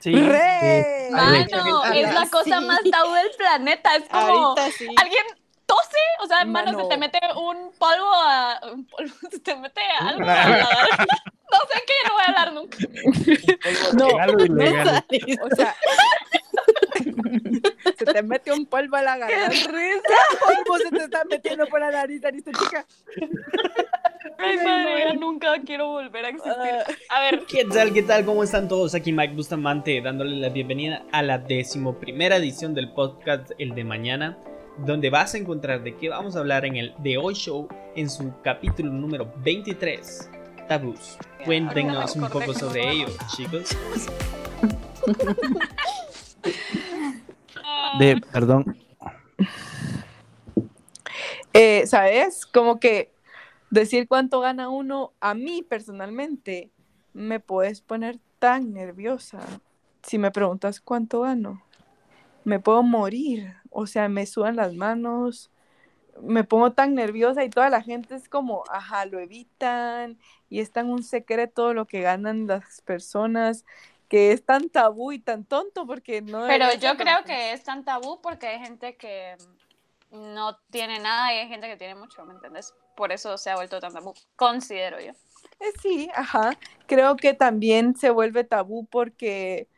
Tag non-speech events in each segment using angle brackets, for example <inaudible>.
Sí. ¡Re! Mano, Ay, es la sí. cosa más tabú del planeta. Es como sí. alguien tose, o sea, hermano, Mano. se te mete un polvo a. Un polvo, <laughs> se te mete algo a. No sé qué, no voy a hablar nunca. No, Legal o ilegal. o sea, <laughs> se te mete un polvo a la garganta. ¿Qué <laughs> polvo se te está metiendo por la nariz, nariz, chica? <laughs> Ay, madre, ya nunca quiero volver a existir. Ah, A ver, ¿Qué tal? ¿Qué tal? ¿Cómo están todos? Aquí Mike Bustamante dándole la bienvenida a la decimoprimera edición del podcast El de Mañana, donde vas a encontrar de qué vamos a hablar en el The Hoy Show en su capítulo número 23, Tabús. Cuéntenos un poco sobre ello, chicos. De, <laughs> perdón, eh, ¿Sabes? Como que decir cuánto gana uno, a mí personalmente, me puedes poner tan nerviosa. Si me preguntas cuánto gano, me puedo morir. O sea, me sudan las manos, me pongo tan nerviosa y toda la gente es como, ajá, lo evitan y es tan un secreto lo que ganan las personas que es tan tabú y tan tonto porque no... pero yo creo que es tan tabú porque hay gente que no tiene nada y hay gente que tiene mucho, ¿me entiendes? Por eso se ha vuelto tan tabú, considero yo. Eh, Sí, ajá. Creo que también se vuelve tabú porque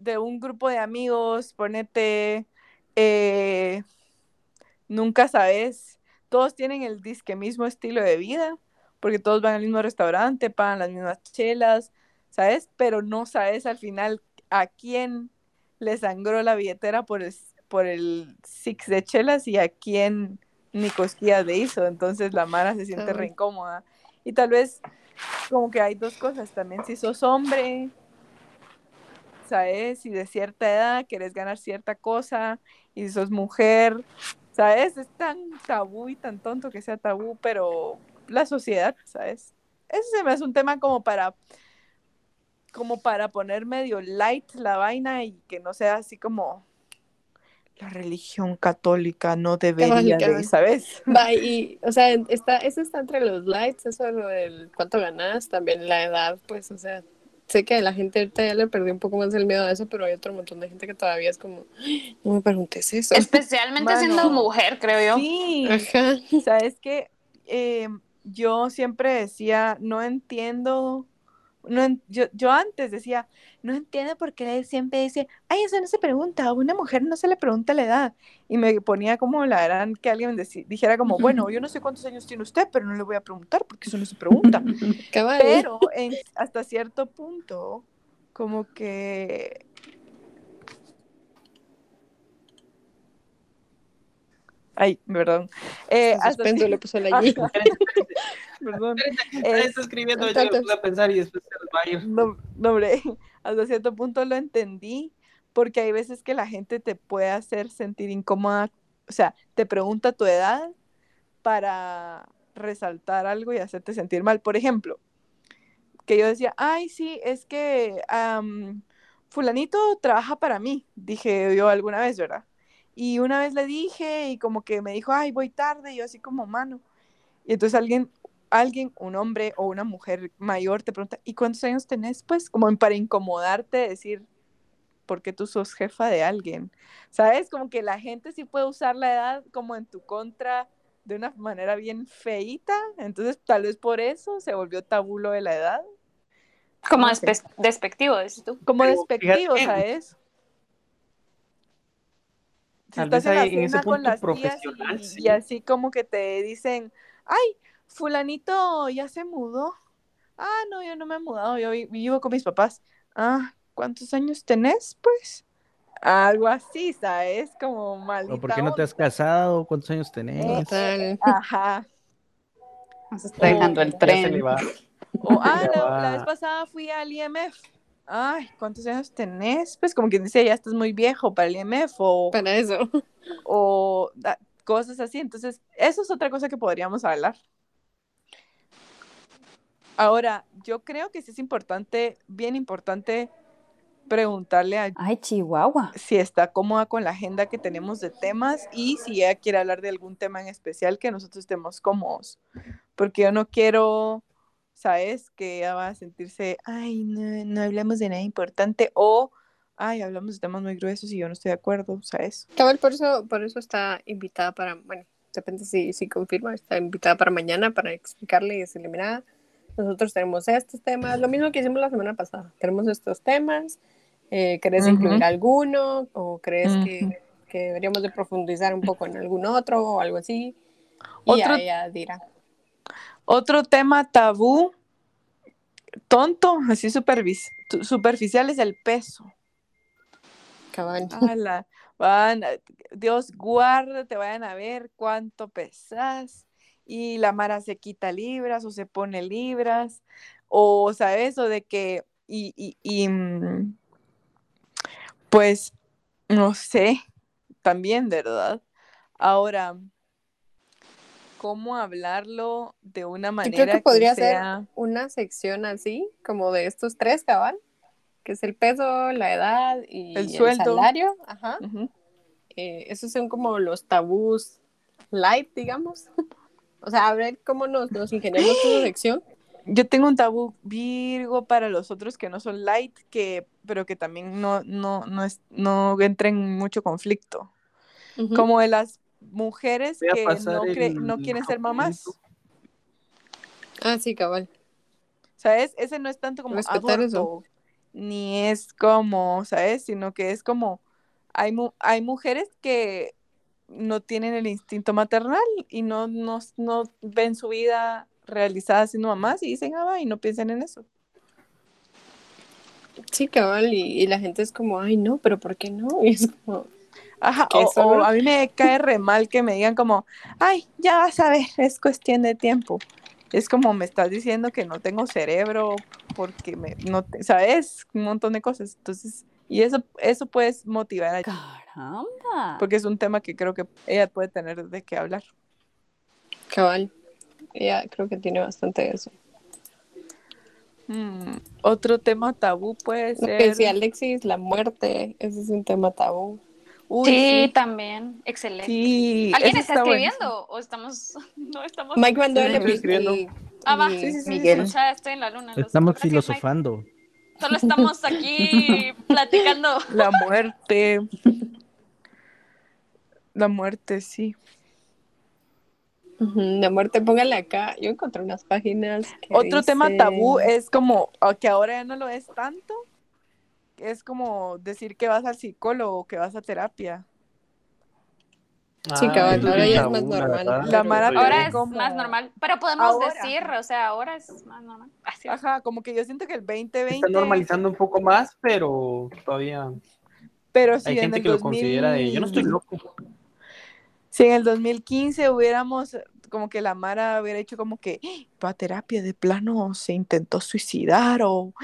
de un grupo de amigos, ponete, eh, nunca sabes, todos tienen el disque mismo estilo de vida, porque todos van al mismo restaurante, pagan las mismas chelas, ¿sabes? Pero no sabes al final a quién le sangró la billetera por el, por el six de chelas y a quién ni cosquillas le hizo. Entonces la Mara se siente re incómoda. Y tal vez como que hay dos cosas también. Si sos hombre, ¿sabes? Si de cierta edad querés ganar cierta cosa y si sos mujer, ¿sabes? Es tan tabú y tan tonto que sea tabú, pero la sociedad, ¿sabes? Ese se me hace un tema como para como para poner medio light la vaina y que no sea así como la religión católica no debería de. ¿sabes? Va, <laughs> y, o sea, está, eso está entre los likes, eso lo del cuánto ganas, también la edad, pues, o sea, sé que la gente ahorita ya le perdió un poco más el miedo a eso, pero hay otro montón de gente que todavía es como, "Ay, no me preguntes eso. Especialmente Mano. siendo mujer, creo yo. Sí, Ajá. sabes que yo siempre decía, no entiendo, no yo, yo antes decía, no entiendo por qué él siempre dice, ay, eso no se pregunta, a una mujer no se le pregunta la edad. Y me ponía como la gran que alguien dijera como, bueno, yo no sé cuántos años tiene usted, pero no le voy a preguntar porque eso no se pregunta. <laughs> Pero en- hasta cierto punto, como que... Ay, perdón. Eh, Suspenso le puso la <laughs> G. Perdón. Está Es- escribiendo, yo lo puse a pensar y después se va a ir. No, no, hombre, <laughs> hasta cierto punto lo entendí, porque hay veces que la gente te puede hacer sentir incómoda, o sea, te pregunta tu edad para resaltar algo y hacerte sentir mal. Por ejemplo, que yo decía, ay, sí, es que am, fulanito trabaja para mí, dije yo alguna vez, ¿verdad? Y una vez le dije y como que me dijo, ay, voy tarde, y yo así como mano. Y entonces alguien, alguien, un hombre o una mujer mayor te pregunta, ¿y cuántos años tenés? Pues como para incomodarte, decir, porque tú sos jefa de alguien. ¿Sabes? Como que la gente sí puede usar la edad como en tu contra de una manera bien feíta. Entonces, tal vez por eso se volvió tabú lo de la edad. Como No sé. despe- despectivo, dices tú. Como Pero despectivo, fíjate, ¿sabes? Si Tal estás vez en la en ese cena con punto las tías profesional, y, sí. y así como que te dicen, ay, fulanito ya se mudó. Ah, no, yo no me he mudado, yo vi- vivo con mis papás. Ah, ¿cuántos años tenés, pues? Algo así, ¿sabes? Como maldita ¿o por qué no te has onda. casado? ¿Cuántos años tenés? Ajá. Se está dejando el tren. O, <laughs> ah, la, la vez pasada fui al IMF. Ay, ¿cuántos años tenés? Pues como quien dice, ya estás muy viejo para el IMF o, Para eso. <laughs> o da- cosas así. Entonces, eso es otra cosa que podríamos hablar. Ahora, yo creo que sí es importante, bien importante, preguntarle a Ay, Chihuahua. si está cómoda con la agenda que tenemos de temas y si ella quiere hablar de algún tema en especial que nosotros estemos cómodos. Porque yo no quiero ¿sabes? Que ella va a sentirse, ay, no, no hablamos de nada importante o, ay, hablamos de temas muy gruesos y yo no estoy de acuerdo, ¿sabes? Cabal, por eso, por eso está invitada para, bueno, depende si, si confirma, está invitada para mañana para explicarle y decirle, mira, nosotros tenemos estos temas, lo mismo que hicimos la semana pasada, tenemos estos temas, eh, ¿querés Ujú. incluir alguno o crees Ujú. que, que deberíamos de profundizar un poco en algún otro o algo así? Y ya Otro- ella dirá. Otro tema tabú, tonto, así superficial, es el peso. Cabal. Ala, van, Dios guarde, te vayan a ver cuánto pesas y la Mara se quita libras o se pone libras o sabes o de que y, y, y, mm, pues no sé también verdad ahora cómo hablarlo de una Yo manera creo que podría ser sea una sección así, como de estos tres, cabal, que es el peso, la edad y El el, sueldo. salario. Ajá. Ujú. Eh, esos son como los tabús light, digamos. <laughs> O sea, a ver cómo nos, nos ingeniamos esa <gasps> sección. Yo tengo un tabú Virgo para los otros que no son light, que, pero que también no, no, no, es, no entren en mucho conflicto. Ujú. Como de las mujeres que no, cre- el no quieren ser mamás. Ah, sí, cabal. ¿Sabes? Ese no es tanto como Respetar eso. ni es como, ¿sabes? Sino que es como, hay, mu- hay mujeres que no tienen el instinto maternal y no, no, no ven su vida realizada siendo mamás y dicen, ah, va", y no piensan en eso. Sí, cabal. Y, y la gente es como, ay, no, pero ¿por qué no? <laughs> Y es como, Ajá, ¿Qué o, a mí me cae re mal que me digan como, ay, ya vas a ver, es cuestión de tiempo. Es como me estás diciendo que no tengo cerebro porque me, no, te- ¿sabes? Un montón de cosas. Entonces, y eso, eso puedes motivar a Caramba. porque es un tema que creo que ella puede tener de qué hablar. cabal. Ella creo que tiene bastante de eso. Mm, otro tema tabú puede Lo ser. que decía Alexis, la muerte, ese es un tema tabú. Uy, sí, sí, también. Excelente. sí, ¿Alguien está, escribiendo? ¿O estamos.? <laughs> No estamos. Mike epi- escribiendo. Ah, va. Sí, sí, sí, Miguel. Escucha, estoy en la luna. lo Estamos Mike. filosofando. Solo estamos aquí <laughs> platicando. La muerte. La muerte, sí. La muerte, póngale acá. Yo encontré unas páginas. que Otro tema tabú es como, ah, que ahora ya no lo es tanto, es como decir que vas al psicólogo o que vas a terapia. Sí, cabal, eso es ahora ya es más normal. verdad. La Mara Ahora es como- más normal. Pero podemos Ahora. decir, o sea, ahora es más normal. <laughs> Así. Ajá, como que yo siento que el 2020... Está normalizando un poco más, pero todavía Pero si hay en gente el que lo 2000 considera de yo no estoy loco. Si en el 2015 hubiéramos, como que la Mara hubiera hecho como que, va a terapia de plano, se intentó suicidar o,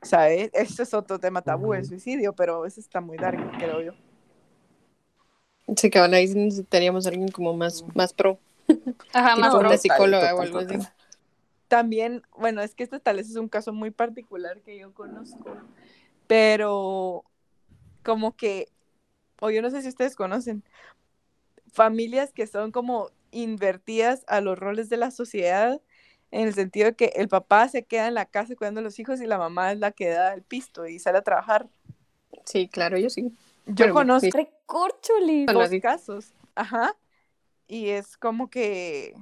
¿sabes? Ese es otro tema tabú, el suicidio, pero ese está muy dark, creo yo. Sí, cabal, ahí necesitaríamos a alguien como más, más pro. Ajá, más tipo pro. una psicóloga o total, algo así. total. También, bueno, es que este tal vez es un caso muy particular que yo conozco, pero como que, o yo no sé si ustedes conocen, familias que son como invertidas a los roles de la sociedad, en el sentido de que el papá se queda en la casa cuidando a los hijos y la mamá es la que da el pisto y sale a trabajar. Sí, claro, yo sí. Yo Bueno, conozco sí. Dos casos, ajá, y es como que,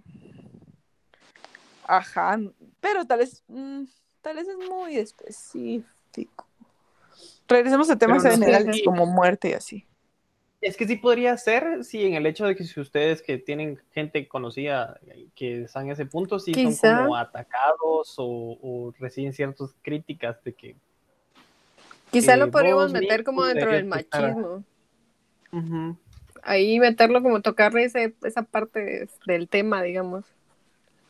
ajá, pero tal vez, mm, tal vez es muy específico. Regresemos a temas Pero no generales como muerte y así. Es que sí podría ser, sí, en el hecho de que si ustedes que tienen gente conocida que están en ese punto, sí Quizá. son como atacados o, o reciben ciertas críticas de que Quizá Eh, lo podríamos meter como dentro del machismo. Ahí meterlo como tocarle ese, esa parte de- del tema, digamos.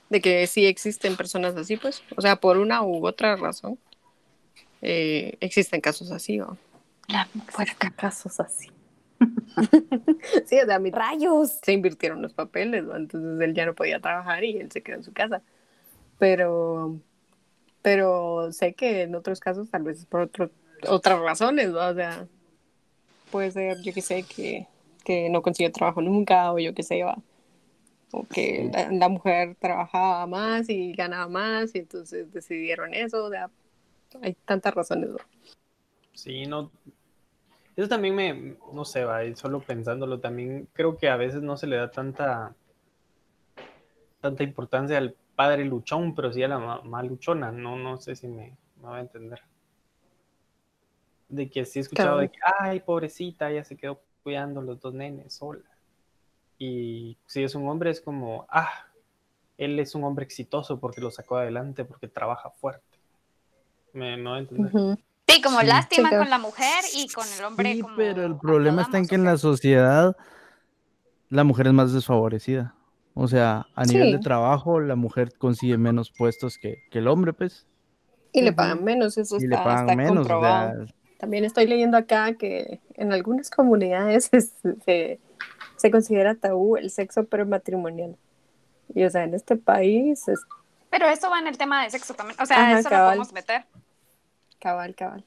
De que sí existen personas así, pues. O sea, por una u otra razón. eh, existen casos así, ¿no? La puerca. casos así. <laughs> Sí, o sea, mi- ¡Rayos! se invirtieron los papeles, ¿no? Entonces él ya no podía trabajar y él se quedó en su casa. Pero, pero sé que en otros casos tal vez es por otro- otras razones, ¿no? O sea, puede ser, yo que sé, que, que no consiguió trabajo nunca o yo que sé, va. o que la, la mujer trabajaba más y ganaba más y entonces decidieron eso, o sea, hay tantas razones. ¿no? Sí, no. Eso también me, no sé, va, solo pensándolo, también creo que a veces no se le da tanta, tanta importancia al padre luchón, pero sí a la mamá luchona. No, no sé si me, me va a entender. De que sí he escuchado de que, ay, pobrecita, ella se quedó cuidando los dos nenes sola. Y si es un hombre, es como, ah, él es un hombre exitoso porque lo sacó adelante, porque trabaja fuerte. Me, me va a entender. Sí, como Sí. lástima con la mujer y con el hombre Sí, como pero el problema está en que en la sociedad la mujer es más desfavorecida. O sea, a nivel de trabajo, la mujer consigue menos puestos que, que el hombre, pues, Y le pagan menos, eso y le está, pagan está menos. O comprobado. sea, También estoy leyendo acá que en algunas comunidades <laughs> es- se, se considera tabú el sexo prematrimonial. Y o sea, en este país es Pero eso va en el tema de sexo también. O sea, Ajá, eso cabal. lo podemos meter. Cabal, cabal.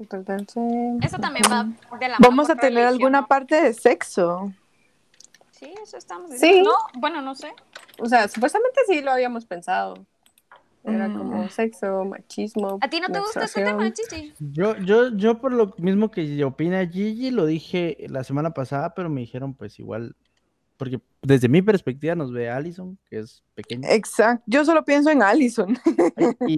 Eso también va de la mano Vamos a tener religión, alguna ¿no? parte de sexo. Sí, eso estamos Sí. diciendo. No, bueno, no sé. O sea, supuestamente sí lo habíamos pensado. Era Mm. como sexo, machismo. ¿A ti no te gusta este tema. Gigi? yo, yo, yo por lo mismo que opina Gigi, lo dije la semana pasada, pero me dijeron, pues igual, porque desde mi perspectiva nos ve Allison, que es pequeña, Exacto. Yo solo pienso en Allison. y-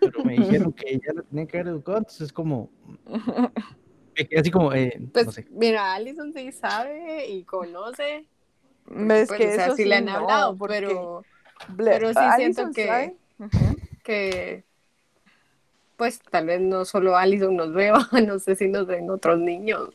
pero me dijeron <laughs> que ella lo tenía que haber educado, entonces es como, <laughs> así como, eh, Pues no sé. mira, Alison sí sabe y conoce. Ves pues, que o sea, eso sí sí le han no, hablado, porque pero, pero sí siento Allison que- que pues tal vez no solo Alison nos vea, <laughs> no sé si nos ven otros niños.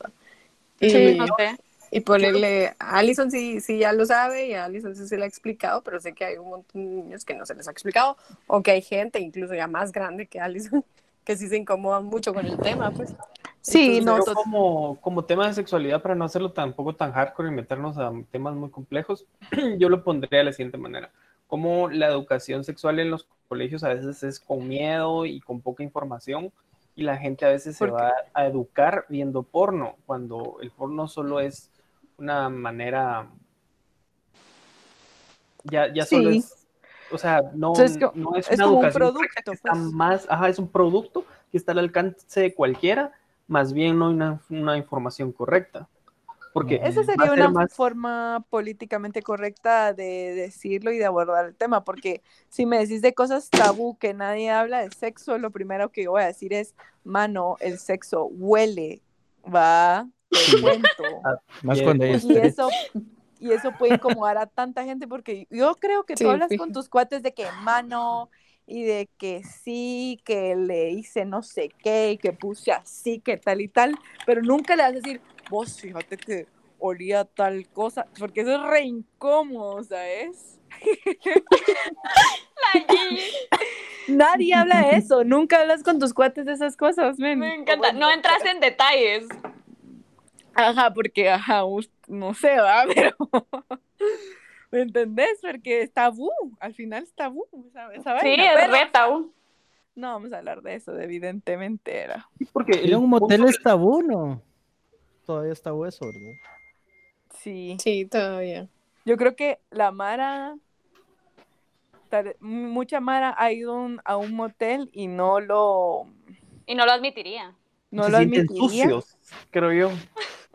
Sí, no sé. Y ponerle, a Alison sí, sí ya lo sabe y a Alison sí se le ha explicado, pero sé que hay un montón de niños que no se les ha explicado, o que hay gente incluso ya más grande que Alison, <laughs> que sí se incomodan mucho con el tema, pues. Sí, Entonces, no, como, como tema de sexualidad, para no hacerlo tampoco tan hardcore y meternos a temas muy complejos, <clears throat> yo lo pondría de la siguiente manera. Como la educación sexual en los colegios a veces es con miedo y con poca información, y la gente a veces se va a educar viendo porno, cuando el porno solo es una manera. Ya, ya solo Sí. es. O sea, no, co- no es es una como un educación producto, está pues. más. Ajá, es un producto que está al alcance de cualquiera, más bien no hay una, una información correcta. Porque Esa a sería ser una más- forma políticamente correcta de decirlo y de abordar el tema, porque si me decís de cosas tabú que nadie habla de sexo, lo primero que yo voy a decir es, mano, el sexo huele, va, te cuento. Ah, Más cuando Y eso, y eso puede incomodar a tanta gente, porque yo creo que Sí, tú hablas con tus cuates de que mano y de que sí, que le hice no sé qué, y que puse así, que tal y tal, pero nunca le vas a decir, vos fíjate que olía tal cosa, porque eso es re incómodo, ¿sabes? <laughs> Nadie habla de eso, nunca hablas con tus cuates de esas cosas, men. Me encanta. No entras en detalles. Ajá, porque, ajá, no sé, ¿verdad? <laughs> Pero, ¿me entendés? Porque es tabú, al final es tabú, esa, esa Sí, es pero re tabú. No vamos a hablar de eso, evidentemente era. porque Ir a un el motel es tabú, ¿no? Todavía es tabú eso, ¿verdad? Sí, Sí, todavía. yo creo que la Mara, tal- mucha Mara ha ido un- a un motel y no lo, Y no lo admitiría. no se lo admitiría. sucios, creo yo.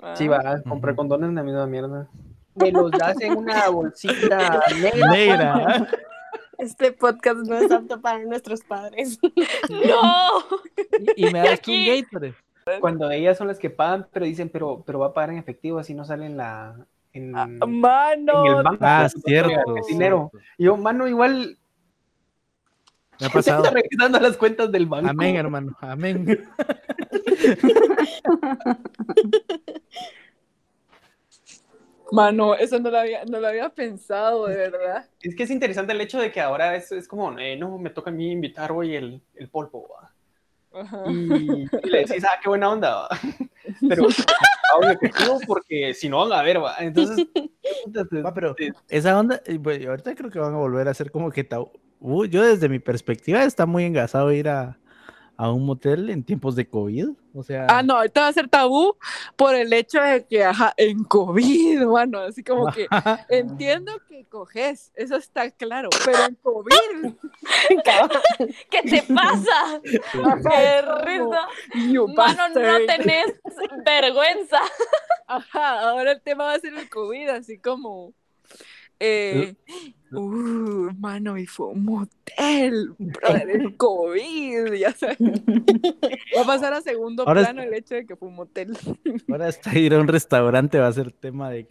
Ah, Sí, va a comprar Ujú. condones de la misma mierda. Me los das en una <laughs> bolsita negra. Negra. Este podcast no es apto para nuestros padres. <laughs> ¡No! Y, y me das un. Gatorade. Cuando ellas son las que pagan, pero dicen, pero, pero va a pagar en efectivo, así no sale en la. En, ah, en mano, el banco. Ah, cierto. dinero. Y yo, mano, igual Me ha pasado. está revisando las cuentas del banco. Amén, hermano. Amén. mano, eso no lo había, no lo había pensado, de verdad. Es que es interesante el hecho de que ahora es, es como, eh, no, me toca a mí invitar hoy el, el polvo. ¿va? Ajá. Y, y le decís, ah, qué buena onda. ¿va? <laughs> Pero efectivo porque si no van a ver, ¿va? Entonces, <laughs> Va, pero esa onda, y, pues, ahorita creo que van a volver a ser como que tabú. Yo desde mi perspectiva está muy engasado ir a, a un motel en tiempos de COVID. O sea, Ah, no, ahorita va a ser tabú por el hecho de que, ajá, en COVID, bueno, así como que <laughs> entiendo que coges, eso está claro, pero en COVID, <laughs> ¿Qué te pasa? <laughs> ¡Qué risa! Mano, no tenés vergüenza. Ajá, ahora el tema va a ser el COVID, así como. Eh, uh, mano, y fue un motel, brother, el <laughs> COVID, ya sabes. <laughs> Va a pasar a segundo Ahora plano el hecho de que fue un motel. ahora hasta ir a un restaurante va a ser tema de.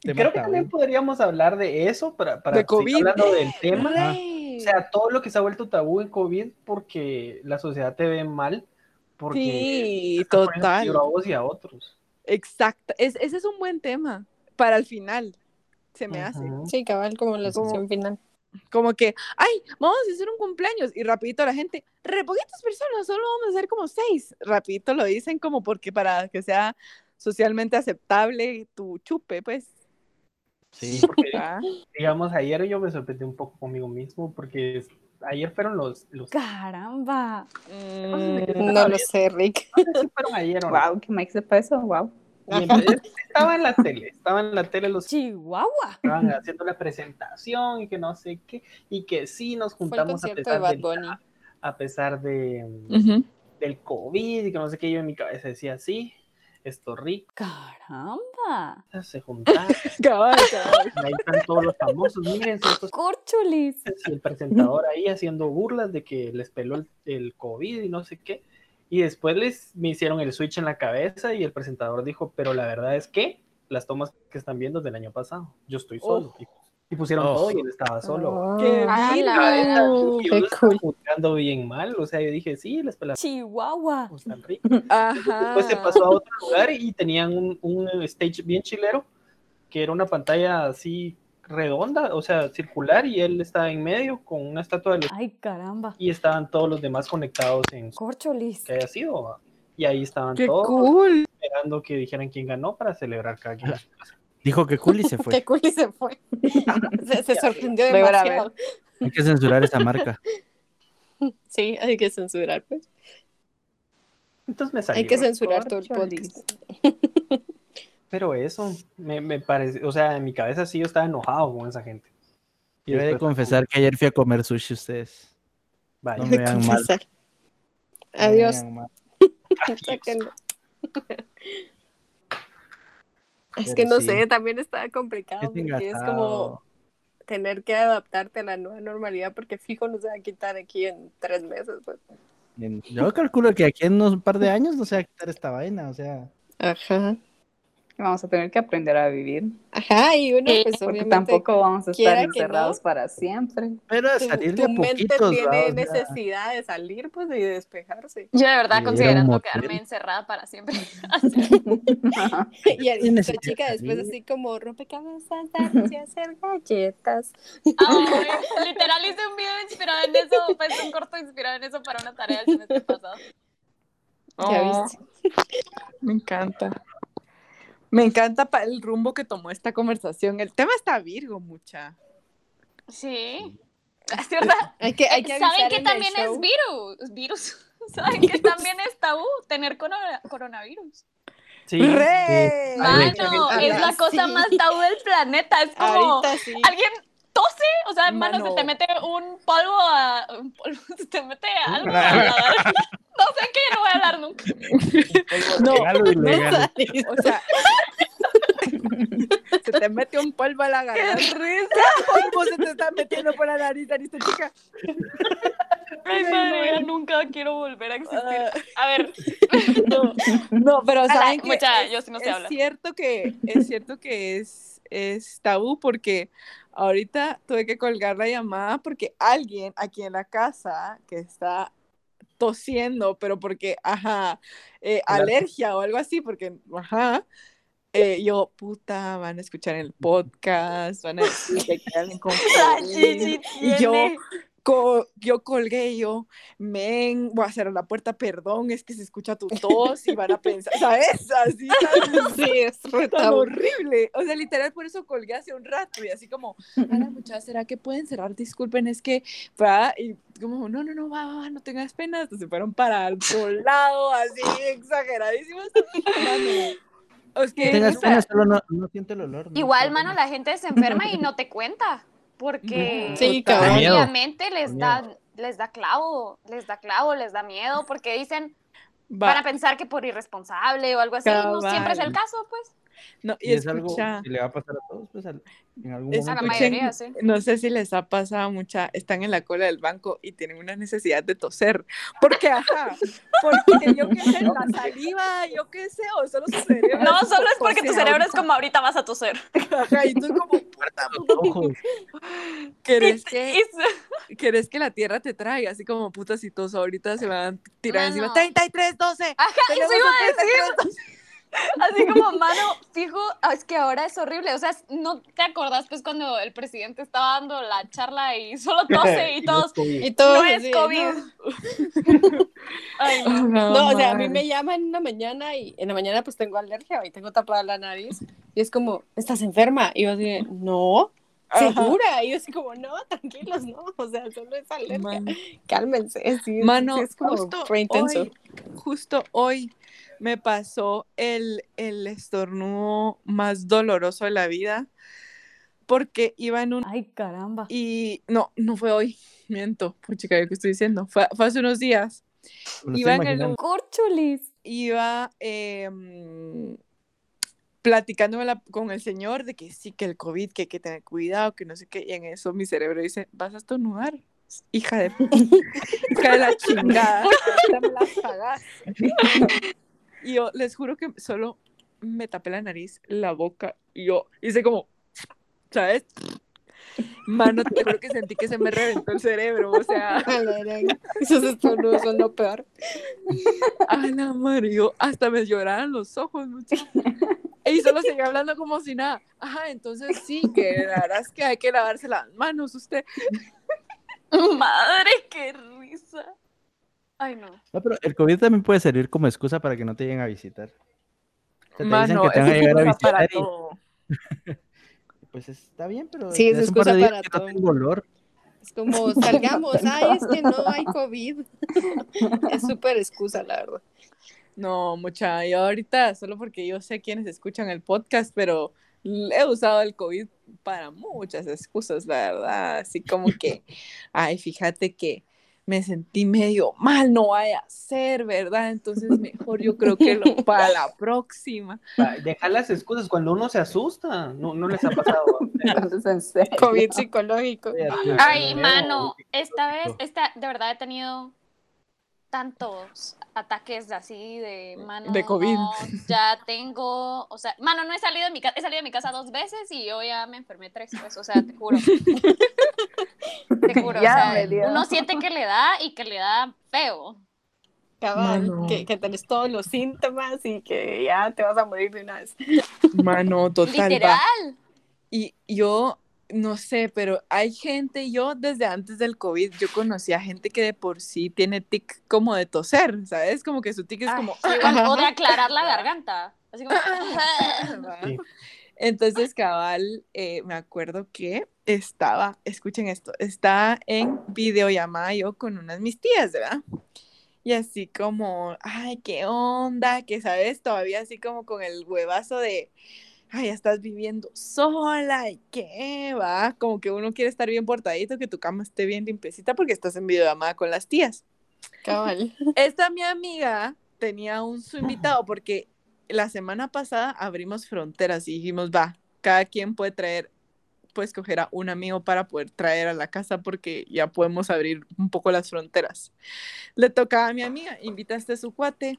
tema Creo que tabú. también podríamos hablar de eso para, para De COVID. hablando del tema. O sea, todo lo que se ha vuelto tabú en COVID porque la sociedad te ve mal. Porque Sí, total. a vos y a otros. Exacto. Es- ese es un buen tema para el final. Se me hace. Sí, cabal, como la sección final. Como que, ay, vamos a hacer un cumpleaños. Y rapidito la gente, re poquitas personas, solo vamos a hacer como seis. Rapidito lo dicen como porque para que sea socialmente aceptable tu chupe, pues. Sí, porque <laughs> digamos, ayer yo me sorprendí un poco conmigo mismo porque es- ayer fueron los, los Caramba. mm, No lo sé, Rick. no sé si fueron ayer o no. Wow, que Mike se pasó, wow. <laughs> Estaba en la tele, estaba en la tele los Chihuahua. estaban haciendo la presentación y que no sé qué, y que sí nos juntamos a de pesar, Bad Bunny. a pesar de, del COVID y que no sé qué, yo en mi cabeza decía, sí, esto rico, Caramba. se juntaron, <laughs> Cabal, cabal. ahí están todos los famosos, miren, estos Corchulis. y el presentador ahí haciendo burlas de que les peló el, el COVID y no sé qué. Y después les me hicieron el switch en la cabeza y el presentador dijo, pero la verdad es que las tomas que están viendo es del año pasado, yo estoy solo. Y, y pusieron Oh. todo y él estaba solo. Qué lindo. Y yo qué lo estaba cool. juzgando bien mal, o sea, yo dije, sí, les pelaron Chihuahua. están ricos. <laughs> Después se pasó a otro lugar y tenían un, un stage bien chilero, que era una pantalla así redonda, o sea, circular, y él estaba en medio con una estatua de los... Ay, caramba. Y estaban todos los demás conectados en su Corchulis. que haya sido. Y ahí estaban Qué todos cool. esperando que dijeran quién ganó para celebrar cada quien. <laughs> Dijo que cool y se fue. <laughs> cool y se fue. <laughs> se, se sorprendió demasiado. Hay que censurar esa marca. Sí, hay que censurar, pues. Entonces me salió. Hay que censurar todo el Corcholis. podcast. Pero eso, me, me parece, o sea, en mi cabeza sí yo estaba enojado con esa gente. Y Yo he de confesar que ayer fui a comer sushi ustedes. vaya, no me vean mal. No Adiós. vean mal. <laughs> Sáquenlo. <laughs> Es que no sí. sé, también está complicado Es porque es como tener que adaptarte a la nueva normalidad porque fijo no se va a quitar aquí en tres meses. Pues. Yo calculo que aquí en unos par de años no se va a quitar esta vaina, o sea. Ajá. Vamos a tener que aprender a vivir. Ajá, y uno Sí, pues Porque obviamente tampoco vamos a estar no. encerrados para siempre. Pero a tu, salir tu de mente poquitos, tiene. O sea, necesidad de salir pues y de despejarse. Yo de verdad considerando quedarme encerrada para siempre. <laughs> <laughs> <laughs> Y Tiene esta chica de después así como rompecabezas, y hacer galletas. Ay, literal hice un video inspirado en eso, pues un corto inspirado en eso para una tarea del semestre pasado. Ya Oh, viste. Me encanta. Me encanta el rumbo que tomó esta conversación. El tema está Virgo, mucha. Sí. Es verdad. Hay que, hay que ¿Saben que también es virus? Virus. <laughs> ¿Saben que también es tabú tener corona- coronavirus? sí, ¡Re! Mano, es la sí. cosa más tabú del planeta. Es como Ahorita sí. alguien tose, o sea, hermano, Mano. se te mete un polvo a. Un polvo, <laughs> se te mete algo a la garganta. No sé qué, no voy a hablar nunca. No, legal o sea, <laughs> se te mete un polvo a la ¡Qué garganta. risa! polvo se te está metiendo por la nariz, esta chica. Ay, madre, ya nunca quiero volver a existir. Ah, A ver, no, no, pero saben que mucha, es, yo sí no sé es hablar. cierto que es cierto que es, es tabú porque ahorita tuve que colgar la llamada porque alguien aquí en la casa que está tosiendo, pero porque, ajá, eh, Claro. alergia o algo así, porque, ajá, eh, yo, puta, van a escuchar el podcast, van a decir que alguien con <laughs> Y yo. Co- yo colgué yo, men, voy a cerrar la puerta, perdón, es que se escucha tu tos y van a pensar, <laughs> ¿sabes? Así, Sí, es <laughs> tan tabú. horrible. O sea, literal, por eso colgué hace un rato y así como, Ana, <laughs> muchachas, ¿será que pueden cerrar? Disculpen, es que, va, y como, no, no, no, va, va, no tengas pena, hasta se fueron para otro lado, así, exageradísimos. Es que, Tengas pena, solo no, no siente el olor. ¿no? Igual, mano, la gente se enferma y no te cuenta. Porque Sí, miedo. obviamente les da, les da clavo, les da clavo, les da miedo, porque dicen, va, van a pensar que por irresponsable o algo así. No siempre es el caso, pues. No, Y y es algo escucha, que le va a pasar a todos, pues al- en algún Es- A la momento. Mayoría, sí. No sé si les ha pasado mucha, están en la cola del banco y tienen una necesidad de toser. Porque, ajá, porque <laughs> yo qué sé, la saliva, yo qué sé, o solo su cerebro. No, solo es porque tu cerebro es ahorita. como ahorita vas a toser. <laughs> Ajá, y tú como, <laughs> Ojos. ¿querés que, querés que la tierra te traiga? Así como, puta, si toso ahorita se van a tirar Mano. encima. 33, 12. Ajá, eso iba a decir. 33, 12. Así como, mano, fijo, ah, es que ahora es horrible. O sea, no te acordás, pues, cuando el presidente estaba dando la charla y solo tose y <laughs> no todos. Y todo No es COVID. <laughs> no. Ay, no. No, o sea, a mí me llaman en la mañana y en la mañana pues tengo alergia y tengo tapada la nariz y es como, ¿estás enferma? Y yo así, no, Ajá. ¿segura? Y yo así como, no, tranquilos, no, <laughs> o sea, solo es alergia, Mano. cálmense, sí, Mano, sí, es como justo intenso. hoy, justo hoy me pasó el, el estornudo más doloroso de la vida porque iba en un... Ay, caramba. Y no, no fue hoy, <laughs> miento, puchica, ¿qué estoy diciendo? Fue, fue hace unos días. Iba en el. Corchulis. Iba em, platicando con la- con el señor de que sí, que el COVID, que hay que tener cuidado, que no sé qué, y en eso mi cerebro dice, ¿vas a estornudar? Hija de, <laughs> hija de la chingada, <laughs> me las. Y yo les juro que solo me tapé la nariz, la boca, y yo hice como, ¿sabes? Mano, te juro que sentí que se me reventó el cerebro, o sea, <laughs> Esos estornudos son lo peor. a la madre, yo hasta me lloraban los ojos, muchachos. Y solo seguía hablando como si nada. Ajá, entonces sí, que la verdad es que hay que lavarse las manos, usted. Madre. Ay, no. No, pero el COVID también puede servir como excusa para que no te lleguen a visitar. O sea, te dicen que te van a llegar a para visitar y todo. <laughs> pues está bien, pero Sí, es es un par de excusa días para que todo. no tengo olor. Es como, <laughs> salgamos, ay, es que no hay COVID. <laughs> Es súper excusa, la verdad. No, mucha, yo ahorita, solo porque yo sé quiénes escuchan el podcast, pero he usado el COVID para muchas excusas, la verdad. Así como que, ay, fíjate que me sentí medio mal, no vaya a ser, ¿verdad? Entonces mejor yo creo que lo, <laughs> para la próxima. Dejar las excusas cuando uno se asusta. No, no les ha pasado. <laughs> Entonces, en serio. COVID psicológico. Ay, mano, esta vez, esta, de verdad he tenido tantos ataques así de mano. De COVID. no, <laughs> ya tengo, o sea, mano, no he salido de mi casa, he salido de mi casa dos veces y yo ya me enfermé tres, pues, o sea, te juro. Te <laughs> juro, Ya o sea, uno siente que le da y que le da feo. Cabal, Mano. que, que tenés todos los síntomas y que ya te vas a morir de una vez. Mano, total. va. Literal. Y yo no sé, pero hay gente, yo desde antes del COVID, yo conocí a gente que de por sí tiene tic como de toser, ¿sabes? Como que su tic es Ay, como... igual, <laughs> o de aclarar la garganta. Así como. <laughs> <laughs> Sí. Entonces, cabal, eh, me acuerdo que estaba, escuchen esto, estaba en videollamada yo con unas mis tías, ¿verdad? Y así como, ay, qué onda, que sabes, todavía así como con el huevazo de, ay, ya estás viviendo sola y qué, va, como que uno quiere estar bien portadito, que tu cama esté bien limpiecita porque estás en videollamada con las tías. Cabal. <laughs> Esta mi amiga tenía un su invitado porque la semana pasada abrimos fronteras y dijimos, va, cada quien puede traer, puede escoger a un amigo para poder traer a la casa porque ya podemos abrir un poco las fronteras. Le tocaba a mi amiga, invitaste a su cuate,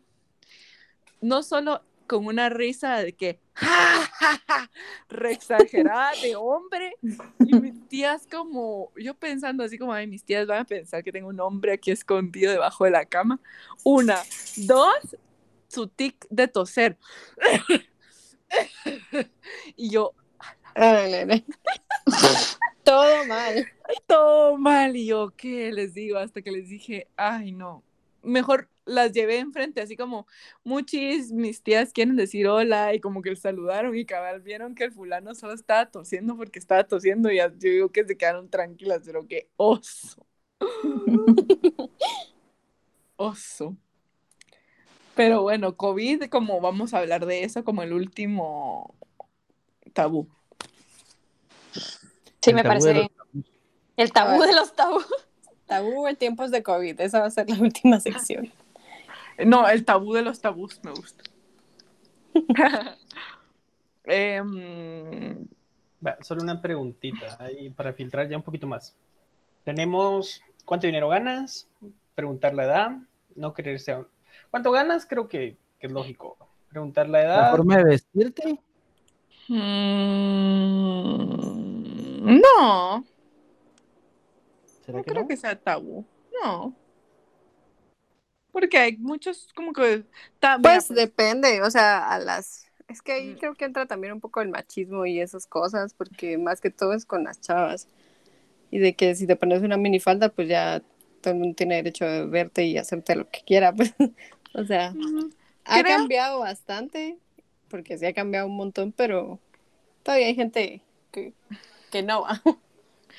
no solo con una risa de que, ja, ja, ja, re exagerada de hombre, y mis tías como, yo pensando así como, ay, mis tías van a pensar que tengo un hombre aquí escondido debajo de la cama. Una, dos, su tic de toser. y yo. Todo mal. todo mal. Y yo, ¿qué les digo? Hasta que les dije, ay, no. Mejor las llevé enfrente, así como muchis, mis tías quieren decir hola y como que saludaron y cabal vieron que el fulano solo estaba tosiendo porque estaba tosiendo y ya- yo digo que se quedaron tranquilas, pero qué oso. <laughs> Oso. Pero bueno, COVID, como vamos a hablar de eso como el último tabú. Sí, El me tabú parece los. El tabú de los tabús. Tabú en tiempos de COVID. Esa va a ser la <laughs> última sección. No, el tabú de los tabús me gusta. <laughs> Em, Va, solo una preguntita ahí para filtrar ya un poquito más. Tenemos cuánto dinero ganas, preguntar la edad, no quererse a... ¿Cuánto ganas? Creo que, que es lógico. Preguntar la La edad. forma de vestirte. mm, no, ¿Será no que creo no? que sea tabú. No. Porque hay muchos como que... ta- mira, Pues depende, o sea, a las... Es que ahí Mm. creo que entra también un poco el machismo y esas cosas, porque más que todo es con las chavas. Y de que si te pones una minifalda, pues ya todo el mundo tiene derecho de verte y hacerte lo que quiera. <laughs> Pues. O sea, mm, ha Creo- cambiado bastante, porque sí ha cambiado un montón, pero todavía hay gente que, que no va.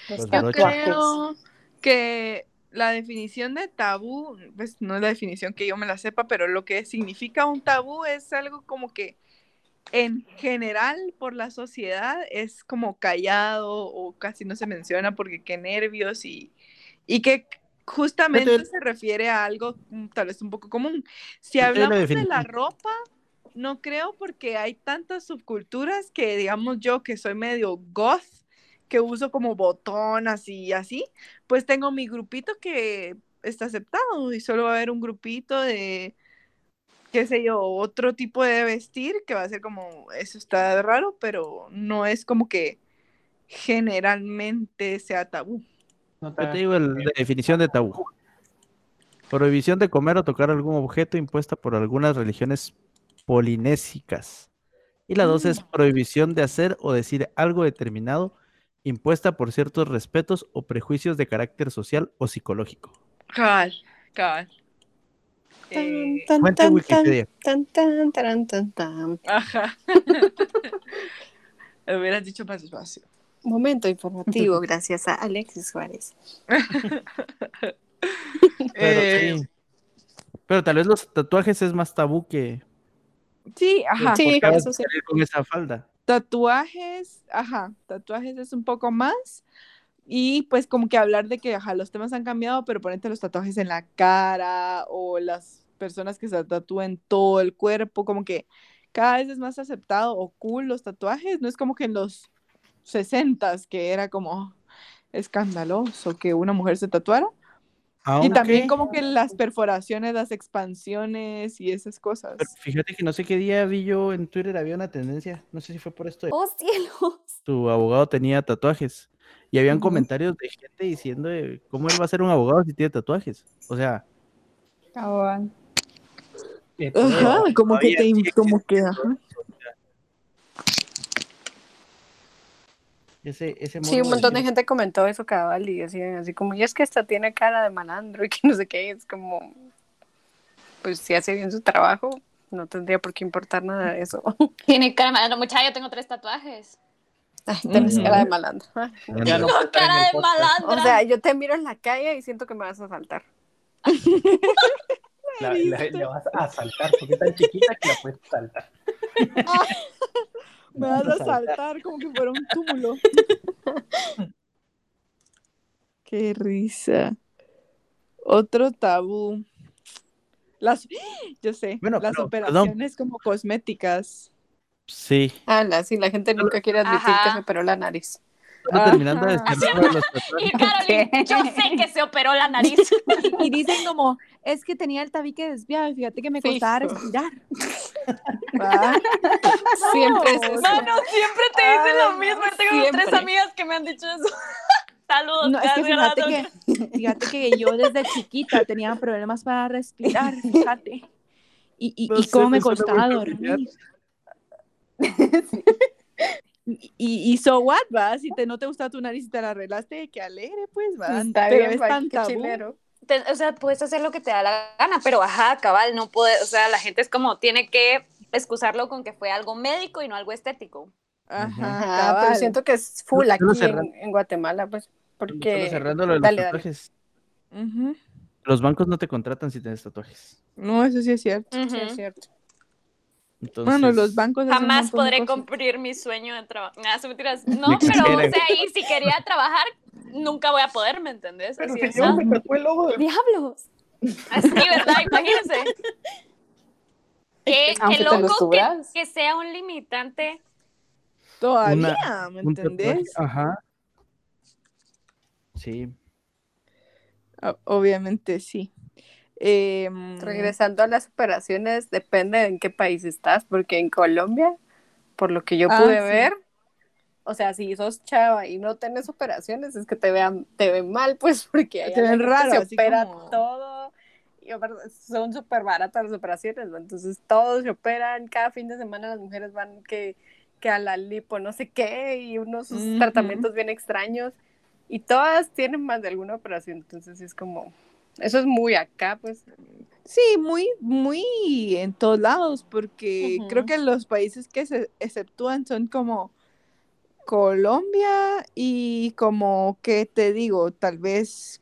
Los Yo creo que la definición de tabú, pues no es la definición que yo me la sepa, pero lo que significa un tabú es algo como que en general por la sociedad es como callado o casi no se menciona porque qué nervios y, y que justamente te- se refiere a algo mm, tal vez un poco común. Si hablamos de la ropa, no creo porque hay tantas subculturas que digamos yo que soy medio goth, que uso como botonas y así, pues tengo mi grupito que está aceptado y solo va a haber un grupito de, qué sé yo, otro tipo de vestir que va a ser como, eso está raro, pero no es como que generalmente sea tabú. No Yo te- te digo el- la definición de tabú. Prohibición de comer o tocar algún objeto impuesta por algunas religiones polinésicas. Y la dos es prohibición de hacer o decir algo determinado impuesta por ciertos respetos o prejuicios de carácter social o psicológico. Cabal, cabal. Eh, Tan, Fuente tan, Wikipedia. tan, tan, taran, tan, tan. ajá. <laughs> Lo hubieras dicho más despacio. Momento informativo <laughs> gracias a Alexis Suárez. <laughs> Pero, Eh, sí. Pero tal vez los tatuajes es más tabú que sí, ajá. Sí, eso sí. con esa falda. Tatuajes, ajá, tatuajes es un poco más. Y pues como que hablar de que, ajá, los temas han cambiado, pero ponerte los tatuajes en la cara o las personas que se tatúen todo el cuerpo, como que cada vez es más aceptado o cool los tatuajes. No es como que en los 60s que era como escandaloso que una mujer se tatuara. Y también como que las perforaciones, las expansiones y esas cosas. Pero fíjate que no sé qué día vi yo en Twitter, había una tendencia, no sé si fue por esto, de- ¡Oh, cielos! tu abogado tenía tatuajes y habían comentarios de gente diciendo de cómo él va a ser un abogado si tiene tatuajes. O sea, Cabal. eh, Ajá, como que te, como que, ajá. Ese, ese Sí, un montón de gente comentó eso cabal y decían así como, y es que esta tiene cara de malandro <laughs> y que no sé qué, es como, pues si hace bien su trabajo, no tendría por qué importar nada de eso. <laughs> Tiene cara de malandro. Muchacha, yo tengo tres tatuajes. Ay, tienes cara de malandro. Ah, ya no Cara de malandra. O sea, yo te miro en la calle y siento que me vas a saltar. La- vas a saltar porque es tan chiquita que la puedes saltar. <laughs> Me <laughs> vas a saltar como que fuera un túmulo. <laughs> Qué risa. Otro tabú. Las, <gasps> yo sé, Bueno, las pero, perdón. operaciones como cosméticas. Sí, Ah, la, sí, la gente nunca quiere admitir Ajá. que se operó la nariz. solo terminando de Ajá. los. Y Caroline, ¿Qué? yo sé que se operó la nariz. <laughs> Y dicen como, es que tenía el tabique desviado y fíjate que me costaba respirar. Ah, Siempre es eso. Mano, siempre te dicen lo mismo. Yo tengo siempre. tres amigas que me han dicho eso. <laughs> Saludos. No, es que gracias, fíjate que, fíjate que yo desde chiquita tenía problemas para respirar, <laughs> fíjate. Y, y, No y sé, cómo me costaba dormir. <laughs> Y, y so what, va, si te, no te gusta tu nariz y te la arreglaste, que alegre, pues, va. Está pero bien, es tan tabú. chilero. Te- o sea, puedes hacer lo que te da la gana, pero ajá, cabal, no puede, o sea, la gente es como, tiene que excusarlo con que fue algo médico y no algo estético. Ajá, Ajá, pero siento que es full aquí en, en Guatemala, pues, porque... cerrando lo de los Dale, dale. tatuajes. Los bancos no te contratan si tienes tatuajes. No, eso sí es cierto. Sí, es cierto. Entonces, Bueno, los bancos Jamás podré cumplir mi sueño de trabajar. Nada, mentiras. No, pero, o sea, y si quería trabajar, nunca voy a poder, ¿me entendés? Pero Así, si yo me tatué el logo del- ¡Diablos! Así, ¿verdad? Imagínense. <laughs> Qué, loco que, sea un limitante. Todavía, ¿me entendés? Ajá. Sí. Obviamente sí. Em, Regresando a las operaciones, depende en qué país estás, porque en Colombia, por lo que yo Ah, pude sí. ver, o sea, si sos chava y no tenés operaciones, es que te vean, te ven mal, pues, <laughs> porque Te ven se opera como- todo, y son súper baratas las operaciones, ¿no? Entonces todos se operan, cada fin de semana las mujeres van que, que a la lipo no sé qué, y unos Ujú. tratamientos bien extraños, y todas tienen más de alguna operación, entonces es como, eso es muy acá, pues, Sí, muy, muy en todos lados, porque creo que los países que se exceptúan son como Colombia y como, ¿qué te digo? Tal vez,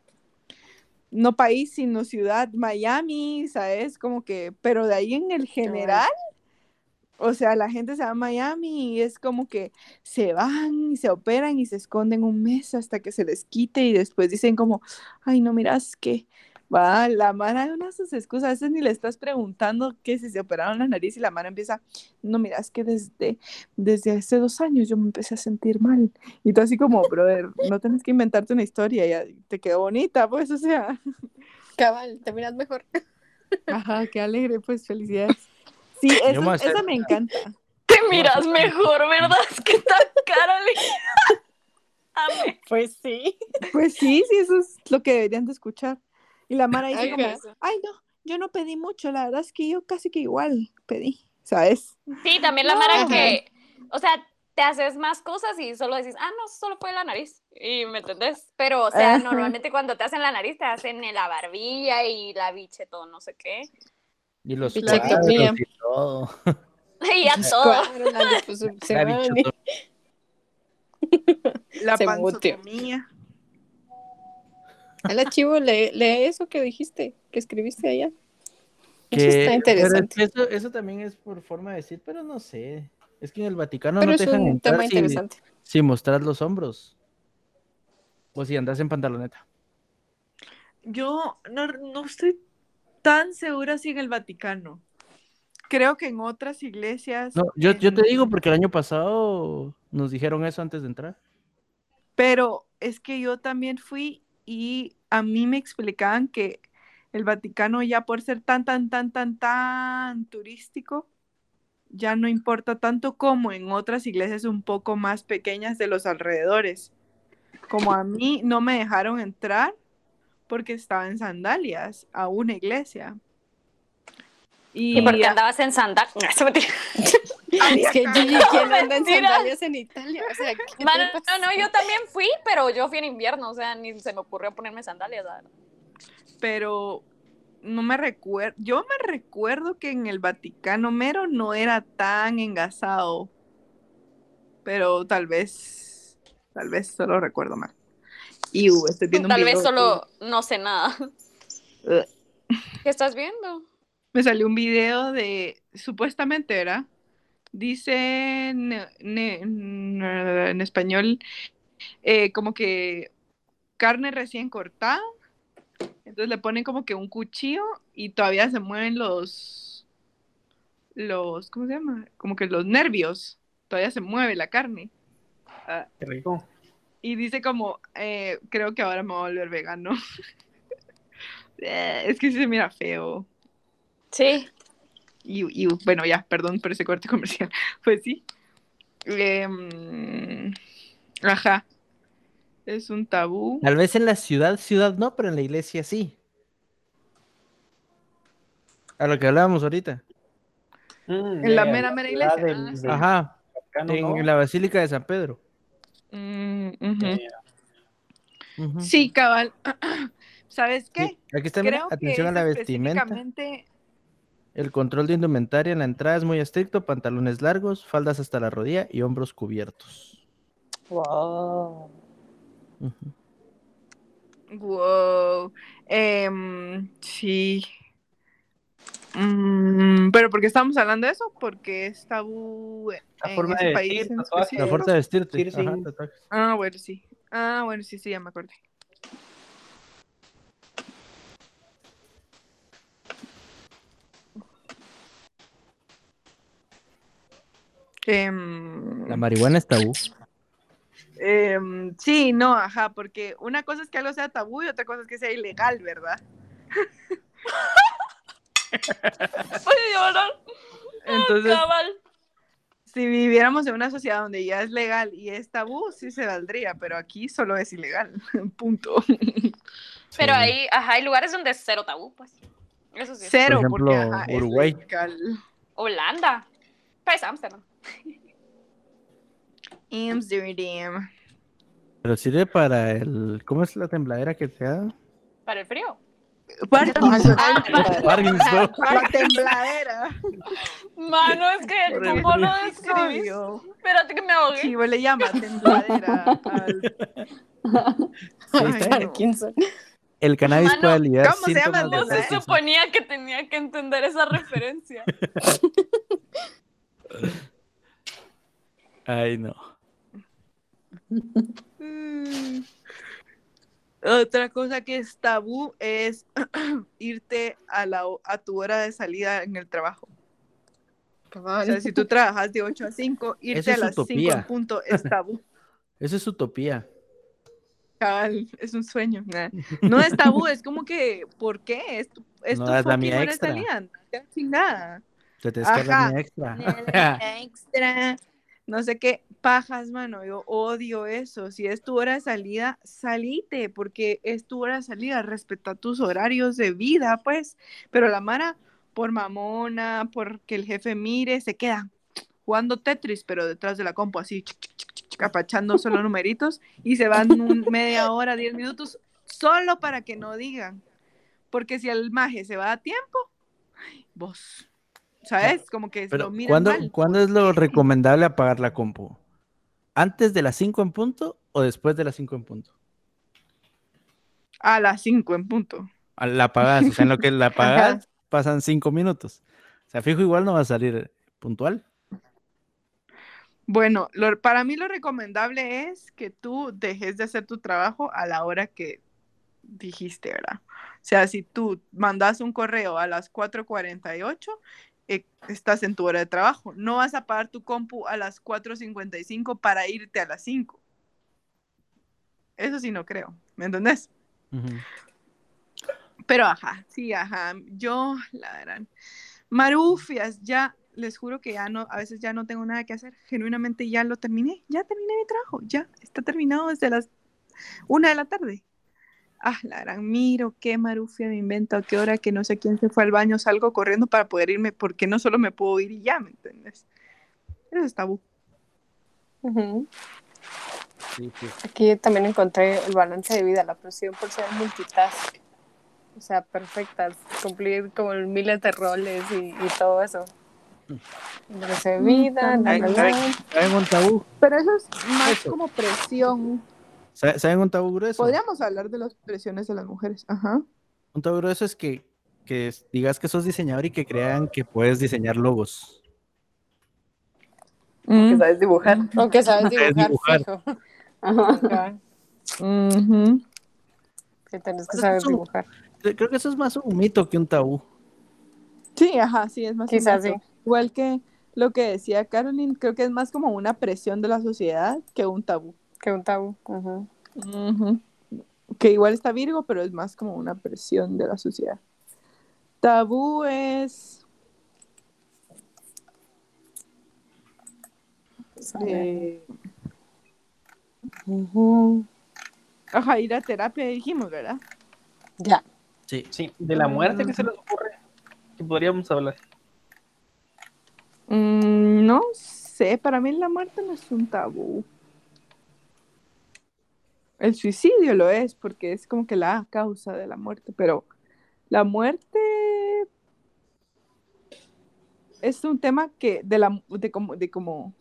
no país, sino ciudad, Miami, ¿sabes? Como que, pero de ahí en el general, o sea, la gente se va a Miami y es como que se van y se operan y se esconden un mes hasta que se les quite y después dicen como, ay, no, miras que va, la mara de unas sus excusas, a veces ni le estás preguntando que si se operaron la nariz y la mara empieza, no, miras que desde, desde hace dos años yo me empecé a sentir mal. Y tú así como, brother, no tienes que inventarte una historia, ya te quedó bonita, pues, o sea. cabal, te miras mejor. Ajá, qué alegre, pues, felicidades. Sí, eso, me encanta. Te miras mejor, ¿verdad? Es que tan cara. Pues sí. Pues sí, sí, eso es lo que deberían de escuchar. Y la Mara dice como, ay, no, yo no pedí mucho, la verdad es que yo casi que igual pedí, ¿sabes? Sí, también la No. Mara que, o sea, te haces más cosas y solo decís, ah, no, solo fue la nariz. Y me entendés. Pero, o sea, Ajá. normalmente cuando te hacen la nariz, te hacen en la barbilla y la biche, todo no sé qué. Y los cuadros y todo. <laughs> Y ya <laughs> todo. Claro, la. <laughs> La. La panzotomía. Hola, Chivo, lee, lee eso que dijiste, que escribiste allá. Eso está interesante. eso, eso también es por forma de decir, pero no sé. Es que en el Vaticano Pero no es te dejan un entrar tema si- mostrar los hombros. O si andas en pantaloneta. Yo no, no estoy tan segura si en el Vaticano. Creo que en otras iglesias. No, yo, yo te digo porque el año pasado nos dijeron eso antes de entrar. Pero es que yo también fui y a mí me explicaban que el Vaticano ya por ser tan, tan, tan, tan, tan turístico, ya no importa tanto como en otras iglesias un poco más pequeñas de los alrededores. Como a mí no me dejaron entrar porque estaba en sandalias a una iglesia. Y porque andabas en sandal. <laughs> Es que Gigi, ¿quién anda en sandalias en Italia? No, no, yo también fui, pero yo fui en invierno, o sea, ni se me ocurrió ponerme sandalias. verdad. pero no me recuerdo, yo me recuerdo que en el Vaticano mero no era tan engasado, pero tal vez, tal vez solo recuerdo mal. Y uh, estoy viendo un Tal vez solo no sé nada. Ugh. <laughs> ¿Qué estás viendo? Me salió un video de, supuestamente era, dice ne- ne- ne- en español, eh, como que carne recién cortada. Entonces le ponen como que un cuchillo y todavía se mueven los, los, ¿cómo se llama? Como que los nervios. Todavía se mueve la carne. Ah, Qué rico. y dice como, eh, creo que ahora me voy a volver vegano. <laughs> Eh, es que se mira feo. Sí. Y, y, bueno, ya, perdón por ese corte <laughs> comercial. Pues sí. Em, ajá. Es un tabú. Tal vez en la ciudad, ciudad no, pero en la iglesia sí. A lo que hablábamos ahorita. Mm, En la mera, mera iglesia. del- del Ajá. En ¿no? la Basílica de San Pedro. Mm. Sí, cabal. <clears throat> ¿Sabes qué? Sí, Aquí está, mira, Creo que atención a es la vestimenta. El control de indumentaria en la entrada es muy estricto, pantalones largos, faldas hasta la rodilla y hombros cubiertos. Wow. Wow. Em, sí. Mm, pero ¿por qué estamos hablando de eso? Porque es tabú La en forma ese de país vestir, en. La fuerza de vestirte. Ajá. Ah, bueno, sí. Ah, bueno, sí, sí, ya me acordé. Em, La marihuana es tabú. em, sí, no, ajá, porque una cosa es que algo sea tabú y otra cosa es que sea ilegal, ¿verdad? <laughs> Voy a llorar. Entonces, Cabal. si viviéramos en una sociedad donde ya es legal y es tabú, sí se valdría, pero aquí solo es ilegal, <laughs> punto. Pero Sí. ahí, ajá, hay lugares donde es cero tabú, pues. Eso sí. Cero, ejemplo, porque ajá, Uruguay. legal. Holanda. Pues Amsterdam. Amsterdam. Pero sirve para el. ¿Cómo es la tembladera que te da? Para el frío. Parkinson. Ah, Parkinson. La tembladera. Mano, es que Por ¿cómo lo describís? Espérate que me ahogué. Chivo le llama tembladera al Sí, Ay, no. El cannabis Mano, puede aliviar ¿cómo se llama? No se suponía que tenía que entender esa referencia. <laughs> Ay, no. Mm. Otra cosa que es tabú es <clears throat> irte a, la, a tu hora de salida en el trabajo. O sea, si tú trabajas de 8 a 5, irte Eso a las 5 utopía. en punto es tabú. <laughs> Eso es utopía. Cabal, es un sueño. nah. No es tabú, es como que, ¿por qué? Es tu, es No tu das la mía hora de extra. salida. seas chingada. Te tienes que dar Ajá. mi extra. extra, no sé qué, pajas, mano, yo odio eso. Si es tu hora de salida, salite, porque es tu hora de salida, respeta tus horarios de vida, pues. Pero la Mara, por mamona, porque el jefe mire, se queda jugando Tetris, pero detrás de la compu, así, chic, chic, chic, chic, apachando solo numeritos, y se van un- <laughs> media hora, diez minutos, solo para que no digan. Porque si el maje se va a tiempo, vos, ¿sabes? Como que Pero, lo miran ¿cuándo, mal. ¿cuándo es lo <laughs> recomendable apagar la compu? ¿Antes de las 5 en punto o después de las 5 en punto? A las 5 en punto. La apagas, o sea, en lo que la <laughs> apagas pasan 5 minutos. O sea, fijo, igual no va a salir puntual. Bueno, lo- para mí lo recomendable es que tú dejes de hacer tu trabajo a la hora que dijiste, ¿verdad? O sea, si tú mandas un correo a las 4.48, eh, estás en tu hora de trabajo. No vas a apagar tu compu a las 4.55 para irte a las 5. Eso sí no creo, ¿me entendés? Pero ajá, sí, ajá. Yo, la verdad, marufias, ya les juro que ya no, a veces ya no tengo nada que hacer. Genuinamente ya lo terminé, ya terminé mi trabajo, ya está terminado desde las una de la tarde. Ah, la gran, miro qué marufia me invento, a qué hora que no sé quién se fue al baño, salgo corriendo para poder irme, porque no solo me puedo ir y ya, ¿me entiendes? Eso es tabú. Ujú. Sí, sí. Aquí también encontré el balance de vida, la presión por ser multitask. O sea, perfectas, cumplir como miles de roles y, y todo eso. Balance de vida, la, Ay, la, ay. la. ¿Saben un tabú? Pero eso es más Eso. como presión. ¿Sabe- ¿Saben un tabú grueso? Podríamos hablar de las presiones de las mujeres, ajá. Un tabú grueso es que, digas que sos diseñador y que crean que puedes diseñar logos. Que sabes dibujar. <laughs> Aunque sabes Sabes dibujar, dibujar. Ajá. Que tenés que saber dibujar. Creo que eso es más un mito que un tabú. Sí, ajá, sí, es más un. Igual que lo que decía Caroline, creo que es más como una presión de la sociedad que un tabú. Que un tabú. Ujú. Que igual está Virgo, pero es más como una presión de la sociedad. Tabú es eh, Ujú. ajá, ir a terapia, dijimos, ¿verdad? Ya. Sí. Sí, de la muerte que se les ocurre que podríamos hablar. Mm, no sé, para mí la muerte no es un tabú. El suicidio lo es porque es como que la causa de la muerte, pero la muerte es un tema que de la de como de como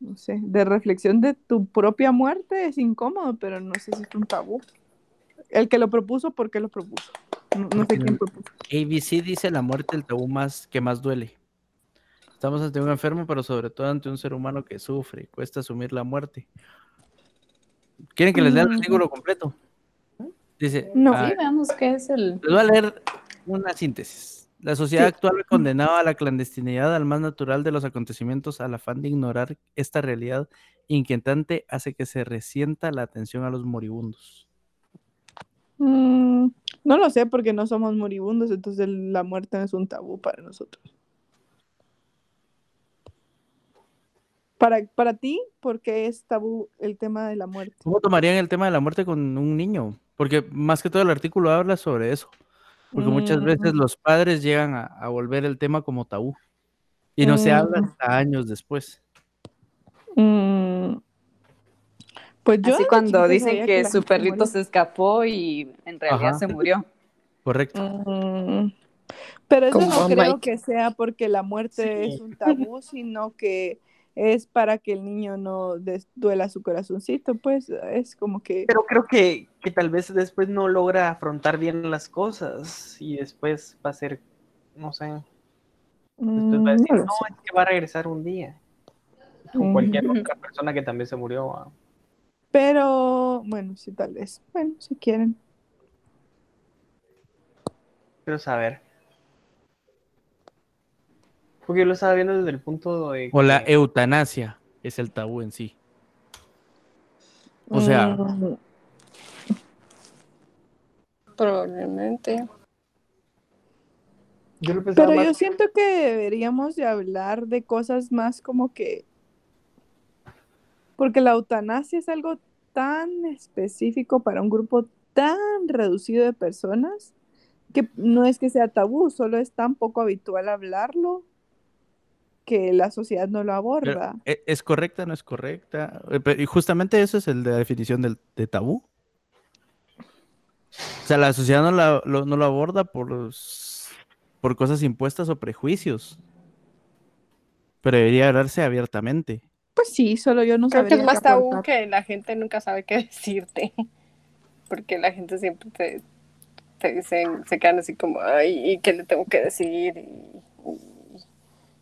no sé, de reflexión de tu propia muerte es incómodo, pero no sé si es un tabú. El que lo propuso, ¿por qué lo propuso? No, sé quién propuso. ABC dice la muerte el tabú más que más duele. Estamos ante un enfermo, pero sobre todo ante un ser humano que sufre. Cuesta asumir la muerte. ¿Quieren que les lea el Mm. artículo completo? Dice, No. ah, Sí, veamos qué es el. les voy a leer una síntesis. La sociedad actual condenaba a la clandestinidad al más natural de los acontecimientos al afán de ignorar esta realidad inquietante hace que se resienta la atención a los moribundos. Mm, no lo sé porque no somos moribundos, entonces la muerte es un tabú para nosotros. Para, para ti, ¿por qué es tabú el tema de la muerte? ¿Cómo tomarían el tema de la muerte con un niño? Porque más que todo el artículo habla sobre eso. Porque muchas veces Mm. los padres llegan a, a volver el tema como tabú. Y no se habla Mm. hasta años después. Mm, Pues yo Así cuando dicen que su perrito se escapó y en realidad Ajá. se murió. Correcto. Mm, Pero eso Como no creo Mike. que sea porque la muerte Sí. es un tabú, sino que es para que el niño no duela su corazoncito, pues es como que... Pero creo que, que tal vez después no logra afrontar bien las cosas y después va a ser, no sé, después va a mm, decir, no es que va a regresar un día. Mm. cualquier otra persona que también se murió. Pero bueno, sí, tal vez. Bueno, si quieren. Quiero saber. Porque yo lo estaba viendo desde el punto de O la eutanasia es el tabú en sí. O sea, Mm, Probablemente. yo lo pensaba Pero más yo siento que deberíamos de hablar de cosas más como que... Porque la eutanasia es algo tan específico para un grupo tan reducido de personas que no es que sea tabú, solo es tan poco habitual hablarlo que la sociedad no lo aborda. ¿e- ¿es correcta o no es correcta? Eh, Y justamente eso es el de la definición del, de tabú. O sea, la sociedad no, la- lo, no lo aborda por, los- por cosas impuestas o prejuicios. Pero debería hablarse abiertamente. Pues sí, solo yo no Creo que es más tabú aportar. que la gente nunca sabe qué <laughs> decirte. Porque la gente siempre te, te dicen, se quedan así como, ay, ¿y qué le tengo que decir? Y, y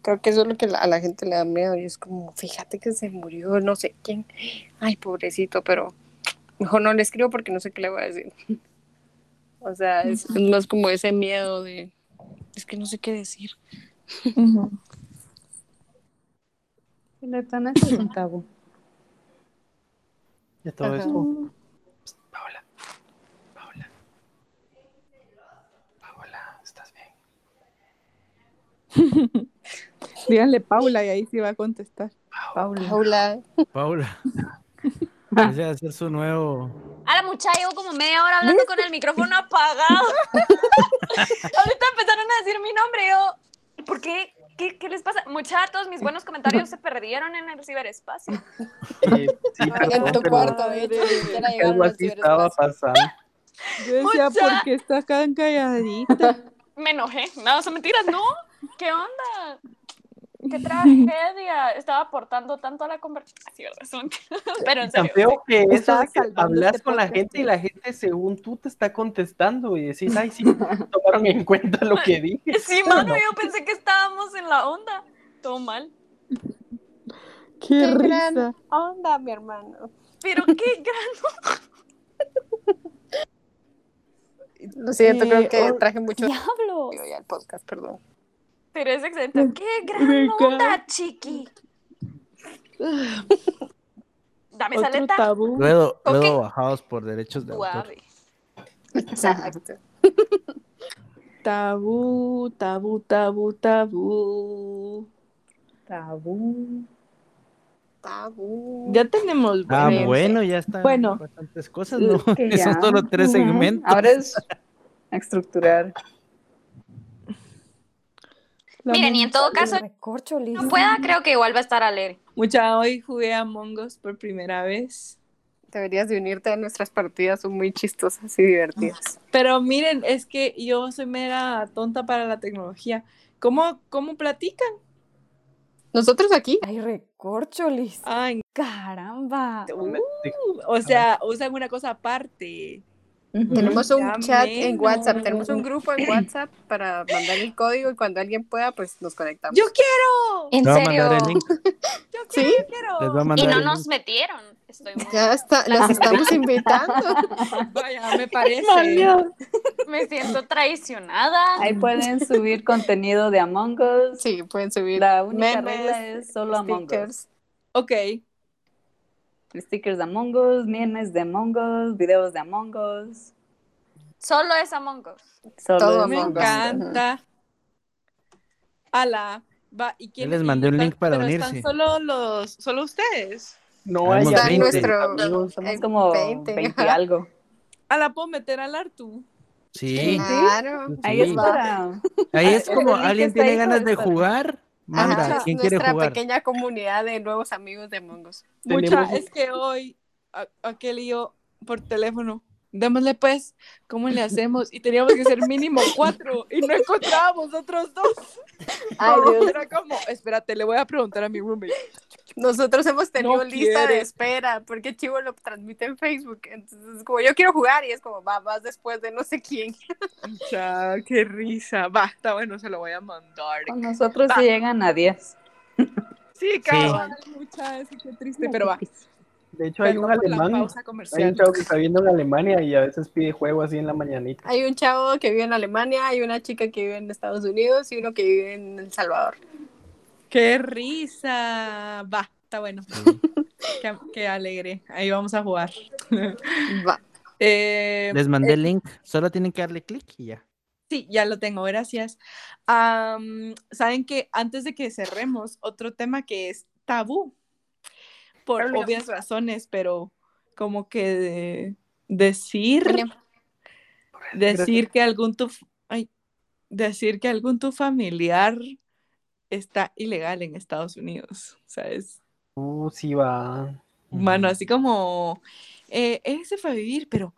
creo que eso es lo que a la gente le da miedo. Y es como, fíjate que se murió, no sé quién. Ay, pobrecito, pero mejor no le escribo porque no sé qué le voy a decir. <laughs> O sea, es, es más como ese miedo de, es que no sé qué decir. Ujú. La eutanasia es un tabú. de todo Ajá. esto. Psst, Paola. Paola. Paola, ¿estás bien? <laughs> <laughs> Díganle Paula y ahí sí va a contestar. Paula. Paula, Paula. Ese va a ser su nuevo. A la muchacha llevo como media hora hablando con el micrófono apagado. <laughs> Ahorita empezaron a decir mi nombre y yo, ¿por qué? ¿Qué, qué les pasa? Mucha, todos mis buenos comentarios se perdieron en el ciberespacio. Eh, sí, <laughs> en tu cuarto, de hecho, Algo así estaba pasando. Yo decía, Mucha- ¿por qué está tan calladita? Me enojé. No, son mentiras, ¿no? ¿Qué onda? ¡Qué <laughs> tragedia! Estaba aportando tanto a la conversación. <laughs> Pero en Tan serio. feo que eso de que hablas este con la gente y la gente según tú te está contestando y decís, ay, sí, <laughs> tomaron en cuenta lo que dije. Sí, mano, yo pensé que estábamos en la onda. Todo mal. ¡Qué, Qué risa! gran onda, mi hermano. Pero qué gran Lo siento, Eh, creo que oh, traje mucho diablos. Digo, ya el podcast, perdón. Pero es excelente. ¡Qué gran onda, chiqui! Dame esa Otro letra. tabú. Luego, Ok. luego bajados por derechos de autor. Exacto. Tabú, tabú, tabú, tabú. Tabú. Tabú. Ya tenemos Ah, bueno, bueno, ya están Bueno. bastantes cosas, ¿no? <laughs> Son solo tres segmentos. Ahora es estructurar. Miren, y en todo caso, no pueda, creo que igual va a estar alegre. Mucha, hoy jugué a Mongos por primera vez. Deberías de unirte a nuestras partidas, son muy chistosas y divertidas. Pero miren, es que yo soy mera tonta para la tecnología. ¿Cómo, cómo platican? Nosotros aquí, Ay, recorcholis. Ay, Caramba. uh, o sea, usan una cosa aparte. Tenemos un Ya chat en menos. WhatsApp, tenemos un grupo en WhatsApp para mandar el código y cuando alguien pueda, pues nos conectamos. ¡Yo quiero! En serio. <laughs> ¡Yo ¿Sí? quiero! yo quiero! Les voy a Y no nos metieron. Estoy muy... Ya está, <laughs> las estamos invitando. <laughs> Vaya, me parece. Me siento traicionada. Ahí pueden subir contenido de Among Us. Sí, pueden subir La única memes, regla es solo Among Us. Ok, Stickers de Among Us, memes de Among Us, videos de Among Us. Solo es Among Us. Solo Todo es me Among Us. encanta. Ala, va, ¿y quién? les y mandé un están- link para pero están unirse. solo los, solo ustedes. No hay Está 20. nuestro amigos. Es como 20, 20, ajá. algo. Ala, puedo meter al Artu. Sí. Claro. Ahí es para. Ahí es El como alguien tiene ganas de jugar. Manda, Ajá, ¿quién quiere nuestra jugar? pequeña comunidad de nuevos amigos de Mongos. Mucha, es que hoy aquel y yo por teléfono. Démosle pues, ¿cómo le hacemos? Y teníamos que ser mínimo cuatro y no encontrábamos otros dos. Ay, <laughs> Dios. Era como, espérate, le voy a preguntar a mi roommate. Nosotros hemos tenido No lista de espera porque Chivo lo transmite en Facebook. Entonces, como yo quiero jugar y es como, va, vas después de no sé quién. <laughs> Qué risa. Va, está bueno, se lo voy a mandar. Con nosotros se llegan a 10. Sí, mucha, sí, qué triste, pero va. De hecho, hay un alemán. Hay un chavo que está viendo en Alemania y a veces pide juego así en la mañanita. Hay un chavo que vive en Alemania, hay una chica que vive en Estados Unidos y uno que vive en El Salvador. ¡Qué risa! Va, está bueno. <laughs> Qué, qué alegre. Ahí vamos a jugar. Va. Eh, Les mandé el link. Solo tienen que darle clic y ya. sí, ya lo tengo, gracias. Saben que antes de que cerremos, otro tema que es tabú, por obvias razones, pero como que de- decir, Bueno, decir que algún tu, ay, decir que algún tu familiar está ilegal en Estados Unidos, ¿sabes? Uh, sí va. Mano, así como, eh, él se fue a vivir, pero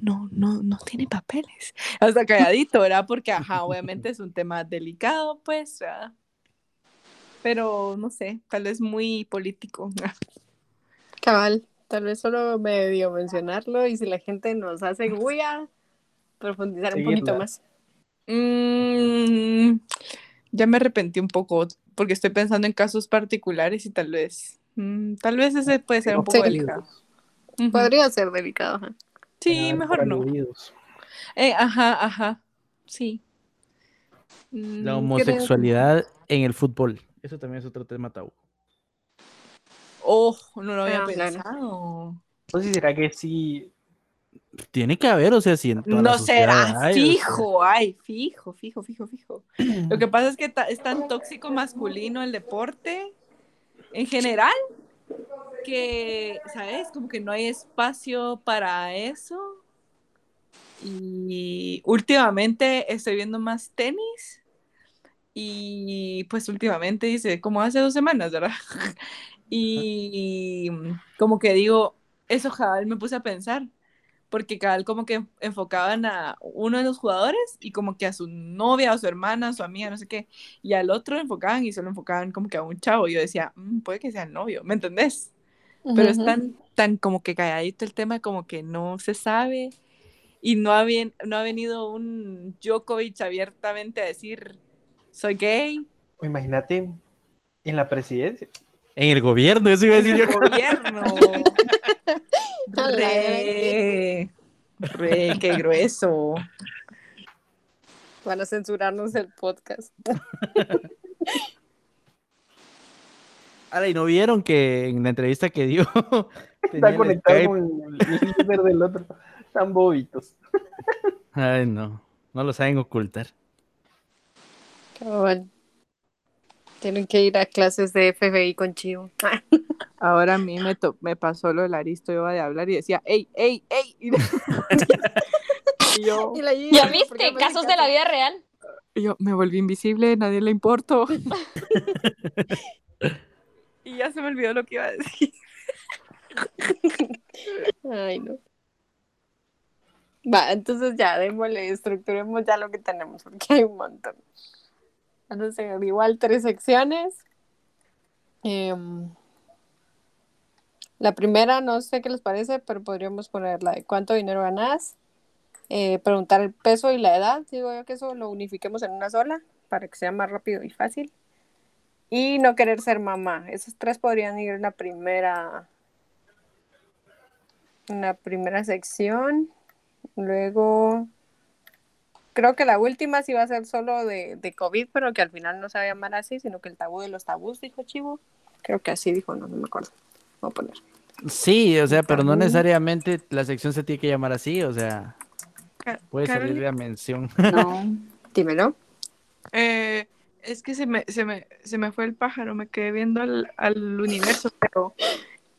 no, no, no tiene papeles. <laughs> Hasta calladito, ¿verdad? Porque, ajá, obviamente es un tema delicado, pues, ¿verdad? Pero, no sé, tal vez muy político. <laughs> cabal, tal vez solo medio mencionarlo y si la gente nos hace voy a profundizar un poquito Seguirla. más. Mm, ya me arrepentí un poco, porque estoy pensando en casos particulares y tal vez, mm, tal vez ese puede ser un poco Sí. delicado. Podría ser delicado. ajá. Sí, Ah, mejor no. Eh, ajá, ajá, sí. Mm, La creo- homosexualidad en el fútbol. Eso también es otro tema tabú. Oh, no lo había Ah, claro. pensado. No sé si será que sí. Tiene que haber, o sea, si en toda la No será o sea, fijo, ay, fijo, fijo, fijo, fijo. Lo que pasa es que ta- es tan tóxico masculino el deporte en general que, ¿sabes? Como que no hay espacio para eso. Y últimamente estoy viendo más tenis y pues últimamente dice, como hace dos semanas, ¿verdad? <laughs> Y como que digo, eso cabal me puse a pensar, porque cabal como que enfocaban a uno de los jugadores y como que a su novia o su hermana, su amiga, no sé qué, y al otro enfocaban y solo enfocaban como que a un chavo. Y yo decía, "Mm, puede que sea el novio, ¿me entendés? Pero es tan, tan como que calladito el tema, como que no se sabe. Y no ha, bien- no ha venido un Djokovic abiertamente a decir, soy gay. o Imagínate en la presidencia. En el gobierno, eso iba a decir yo. gobierno. <laughs> Re, re, qué grueso. Van a censurarnos el podcast. <laughs> Ahora, ¿y no vieron que en la entrevista que dio <laughs> Está conectado Skype? con el líder del otro. Tan bobitos. Ay, no, no lo saben ocultar. Cabal. Tienen que ir a clases de FBI con Chivo. <laughs> Ahora a mí me, to- me pasó lo del Aristo, iba de hablar y decía, ey, ey, ey. Y <laughs> yo, Y la ¿Ya ¿por qué viste? Casos de la vida real. Y yo me volví invisible, nadie le importó. <laughs> y ya se me olvidó lo que iba a decir. Ay, no. Va, entonces ya, démosle, estructuremos ya lo que tenemos, porque hay un montón. Entonces, igual tres secciones. Em, la primera, no sé qué les parece, pero podríamos poner la de cuánto dinero ganas, eh, preguntar el peso y la edad, digo yo que eso lo unifiquemos en una sola, para que sea más rápido y fácil. Y no querer ser mamá. Esos tres podrían ir en la primera, en la primera sección. Luego, creo que la última sí va a ser solo de, de COVID, pero que al final no se va a llamar así, sino que el tabú de los tabús, dijo Chivo. Creo que así dijo, no, no me acuerdo. Voy a poner. Sí, o sea, pero no necesariamente la sección se tiene que llamar así, o sea, puede salir Carolina, la mención. No. <laughs> Dímelo. eh, es que se me, se, me, se me fue el pájaro, me quedé viendo al, al universo, pero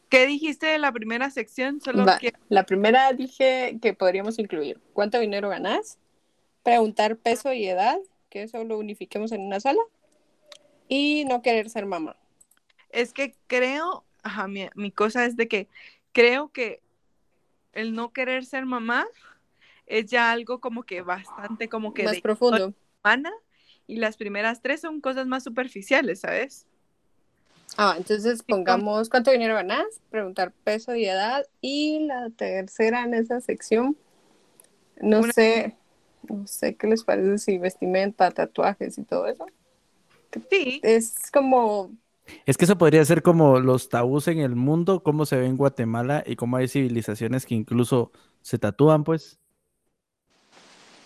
¿qué dijiste de la primera sección? Solo Va, que La primera dije que podríamos incluir cuánto dinero ganas, preguntar peso y edad, que eso lo unifiquemos en una sola, y no querer ser mamá. es que creo, ajá, mi, mi cosa es de que creo que el no querer ser mamá es ya algo como que bastante como que Más de profundo. humana y las primeras tres son cosas más superficiales, ¿sabes? Ah, entonces pongamos cuánto dinero ganas, preguntar peso y edad, y la tercera en esa sección, no Una- sé, no sé qué les parece si vestimenta, tatuajes y todo eso. Sí, Es como Es que eso podría ser como los tabús en el mundo, cómo se ve en Guatemala y cómo hay civilizaciones que incluso se tatúan, pues.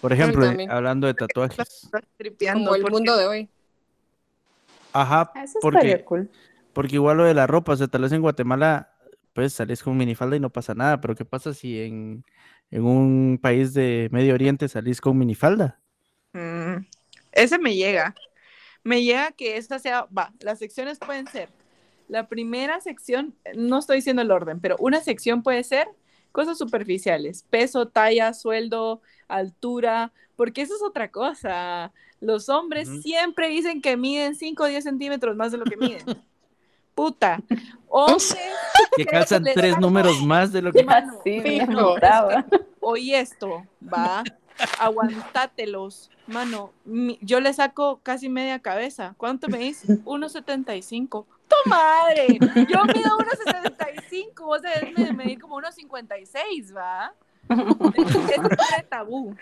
Por ejemplo, eh, hablando de tatuajes. como el porque- mundo de hoy. Ajá, Eso porque, estaría cool. porque igual lo de la ropa, o sea, tal vez en Guatemala, pues salís con minifalda y no pasa nada, pero ¿qué pasa si en, en un país de Medio Oriente salís con minifalda? Mm, ese me llega. Me llega que esta sea, va, las secciones pueden ser. La primera sección, no estoy diciendo el orden, pero una sección puede ser cosas superficiales, peso, talla, sueldo, altura, porque eso es otra cosa. Los hombres siempre dicen que miden 5 o 10 centímetros más de lo que miden. <laughs> Puta. Hombres, Que calzan tres números más de lo que... Mano, Sí, me fijo. oí esto, va, aguantátelos, mano, mi- yo le saco casi media cabeza, ¿cuánto me dice? 1.75, ¡tu madre! Yo mido 1.75, vos debes de medir como 1.56, va, es un tabú,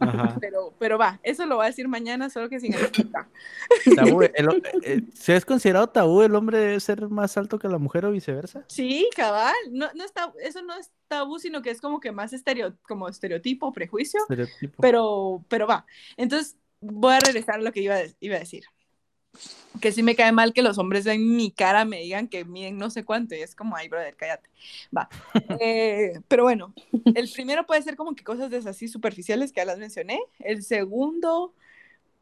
Ajá. <laughs> pero, pero va, eso lo voy a decir mañana, solo que sin explicar. <laughs> Tabú, el eh, ¿Se es considerado tabú el hombre debe ser más alto que la mujer o viceversa? Sí, cabal, no, no está, eso no es tabú, sino que es como que más estereo, como estereotipo, prejuicio, Estereotipo. pero, pero va. Entonces, voy a regresar a lo que iba iba a decir. Que sí me cae mal que los hombres en mi cara me digan que miden no sé cuánto, y es como, ay, brother, cállate. Va. <laughs> Eh, pero bueno, el primero puede ser como que cosas de esas así superficiales que ya las mencioné. El segundo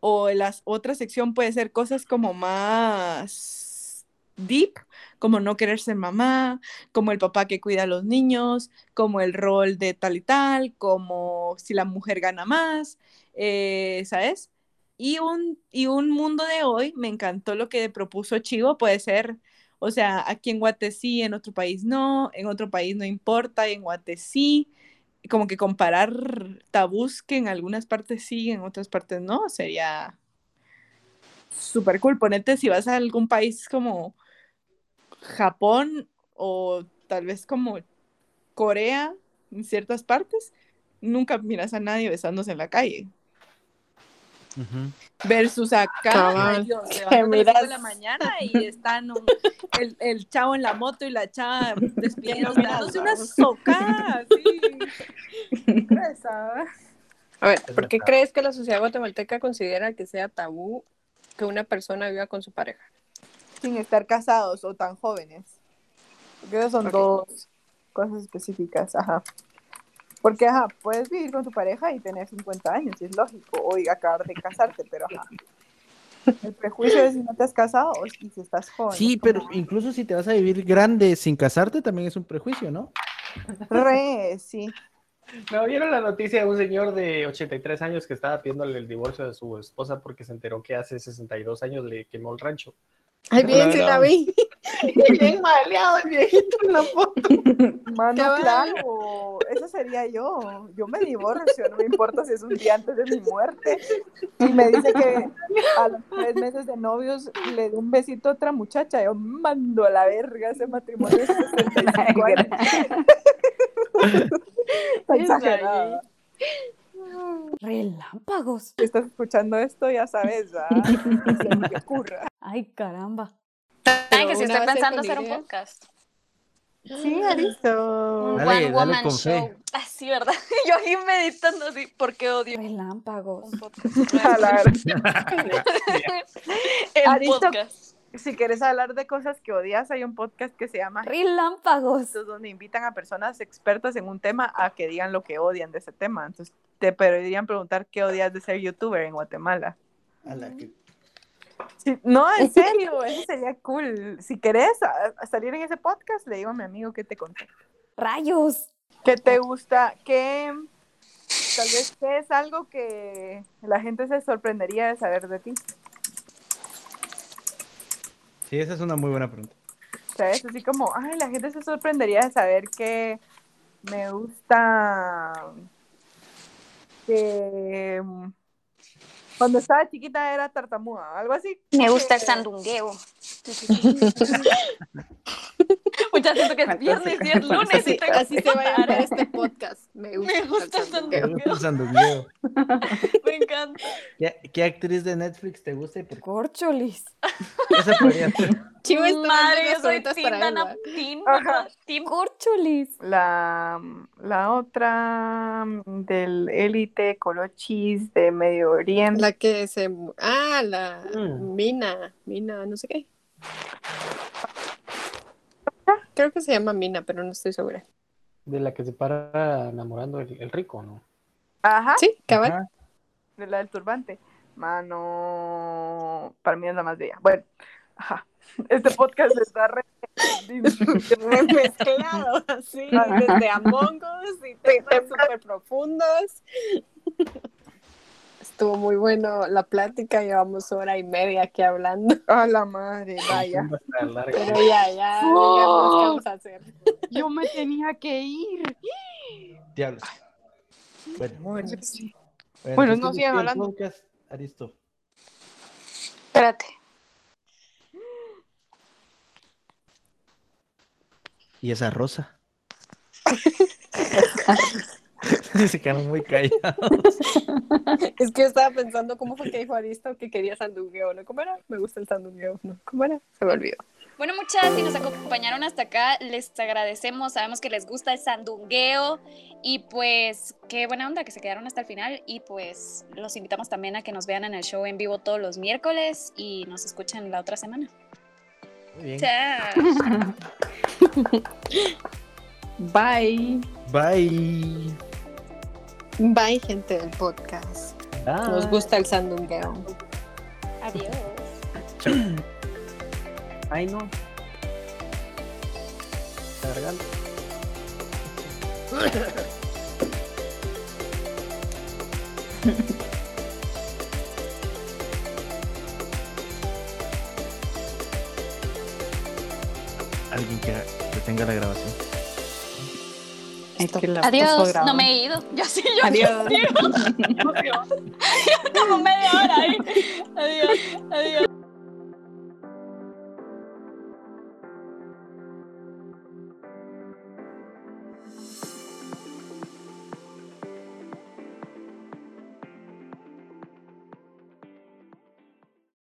o la otra sección puede ser cosas como más deep, como no querer ser mamá, como el papá que cuida a los niños, como el rol de tal y tal, como si la mujer gana más, eh, ¿sabes? Y un, y un mundo de hoy, me encantó lo que propuso Chivo, puede ser, o sea, aquí en Guate sí, en otro país no, en otro país no importa, y en Guate sí, como que comparar tabús que en algunas partes sí, en otras partes no, sería súper cool. Ponete si vas a algún país como Japón o tal vez como Corea, en ciertas partes, nunca miras a nadie besándose en la calle. Versus acá, Cabal. ay, Dios, Que levántate a las cinco de miras- la mañana y están un- el, el chavo en la moto y la chava despidiéndose, miras, dándose una socada, <laughs> así. A ver, ¿por qué crees que la sociedad guatemalteca considera que sea tabú que una persona viva con su pareja? Sin estar casados o tan jóvenes. Porque esas son dos cosas específicas, ajá. Porque, ajá, puedes vivir con tu pareja y tener 50 años, y es lógico, o acabar de casarte, pero ajá. El prejuicio es si no te has casado o si estás joven. Sí, pero como- incluso si te vas a vivir grande sin casarte, también es un prejuicio, ¿no? Re, sí. ¿No vieron la noticia de un señor de 83 años que estaba pidiéndole el divorcio de su esposa porque se enteró que hace 62 años le quemó el rancho? Ay, bien, sí la vi. <laughs> Bien maleado el viejito en la foto. Mano, claro, eso sería yo. Yo me divorcio, no me importa si es un día antes de mi muerte. Y me dice que a los tres meses de novios le dio un besito a otra muchacha. Yo mando a la verga ese matrimonio de 65 años. <laughs> Está exagerado. Relámpagos. Si estás escuchando esto, ya sabes, ¿verdad? <laughs> Se me ocurra. Ay, caramba. Saben que si estoy pensando hacer un podcast. Sí, Aristo. Un Dale, one dale woman con fe. show. Ah, sí, ¿verdad? <laughs> Yo ahí meditando así, porque odio Relámpagos. un podcast. <laughs> <laughs> El Aristo. Si quieres hablar de cosas que odias, hay un podcast que se llama Relámpagos. Entonces, donde invitan a personas expertas en un tema a que digan lo que odian de ese tema. Entonces, te podrían preguntar qué odias de ser youtuber en Guatemala. A la que- Sí, no, en serio, eso sería cool. Si querés a- a salir en ese podcast, le digo a mi amigo que te conté. Rayos. ¿Qué te gusta? ¿Qué tal vez qué es algo que la gente se sorprendería de saber de ti? Sí, esa es una muy buena pregunta. ¿Sabes? Así como, ay, la gente se sorprendería de saber que me gusta que mm, cuando estaba chiquita era tartamuda, algo así. Me gusta el Que- sandungueo. <laughs> <laughs> Muchas siento que es viernes y es lunes y Así, tengo así se va a llamar este podcast. Me <laughs> gusta, Me gusta el Me sandungueo. gusta el sandungueo. Me encanta. ¿Qué, qué actriz de Netflix te gusta y por qué? Corcholis. Esa podría ser. <laughs> Chivo Madre, yo soy preguntas Team para Dana Alba. Team, Ajá. Team Corcholis. La, la otra mm, del élite colochis de Medio Oriente. La que se... Ah, la Mm. Mina. Mina, no sé qué. Creo que se llama Mina, pero no estoy segura. De la que se para enamorando el, el rico, ¿no? Ajá, Sí, cabal. Ajá. de la del turbante. Mano, para mí es la más bella. Bueno, ajá. <laughs> Este podcast está re... Remezclado, así, <laughs> desde Among Us y temas súper profundos. Estuvo muy bueno la plática, llevamos hora y media aquí hablando. <laughs> A la madre, vaya. Pero ya, ya, digamos, ¿qué vamos a hacer? <laughs> Yo me tenía que ir. Diablos. Bueno, Bueno, sí. bueno, Bueno, no sigan hablando. podcast, Aristo. Espérate. ¿Y esa rosa? <laughs> <laughs> Se quedaron muy callados. <laughs> Es que yo estaba pensando cómo fue que dijo Aristo que quería sandungueo, ¿no? ¿Cómo era? Me gusta el sandungueo, ¿no? ¿Cómo era? Se me olvidó. Bueno, muchas, si nos acompañaron hasta acá, les agradecemos. Sabemos que les gusta el sandungueo y pues qué buena onda que se quedaron hasta el final. Y pues los invitamos también a que nos vean en el show en vivo todos los miércoles y nos escuchen la otra semana. Muy bien. Chao. <laughs> Bye. Bye. Bye, gente del podcast. Nos gusta el sandungueo. Adiós. Ay, no. La garganta. Alguien que detenga la grabación. Es que Adiós. No me he ido. Yo sí, yo Adiós. sí. <laughs> Como media hora ahí. Adiós. Adiós.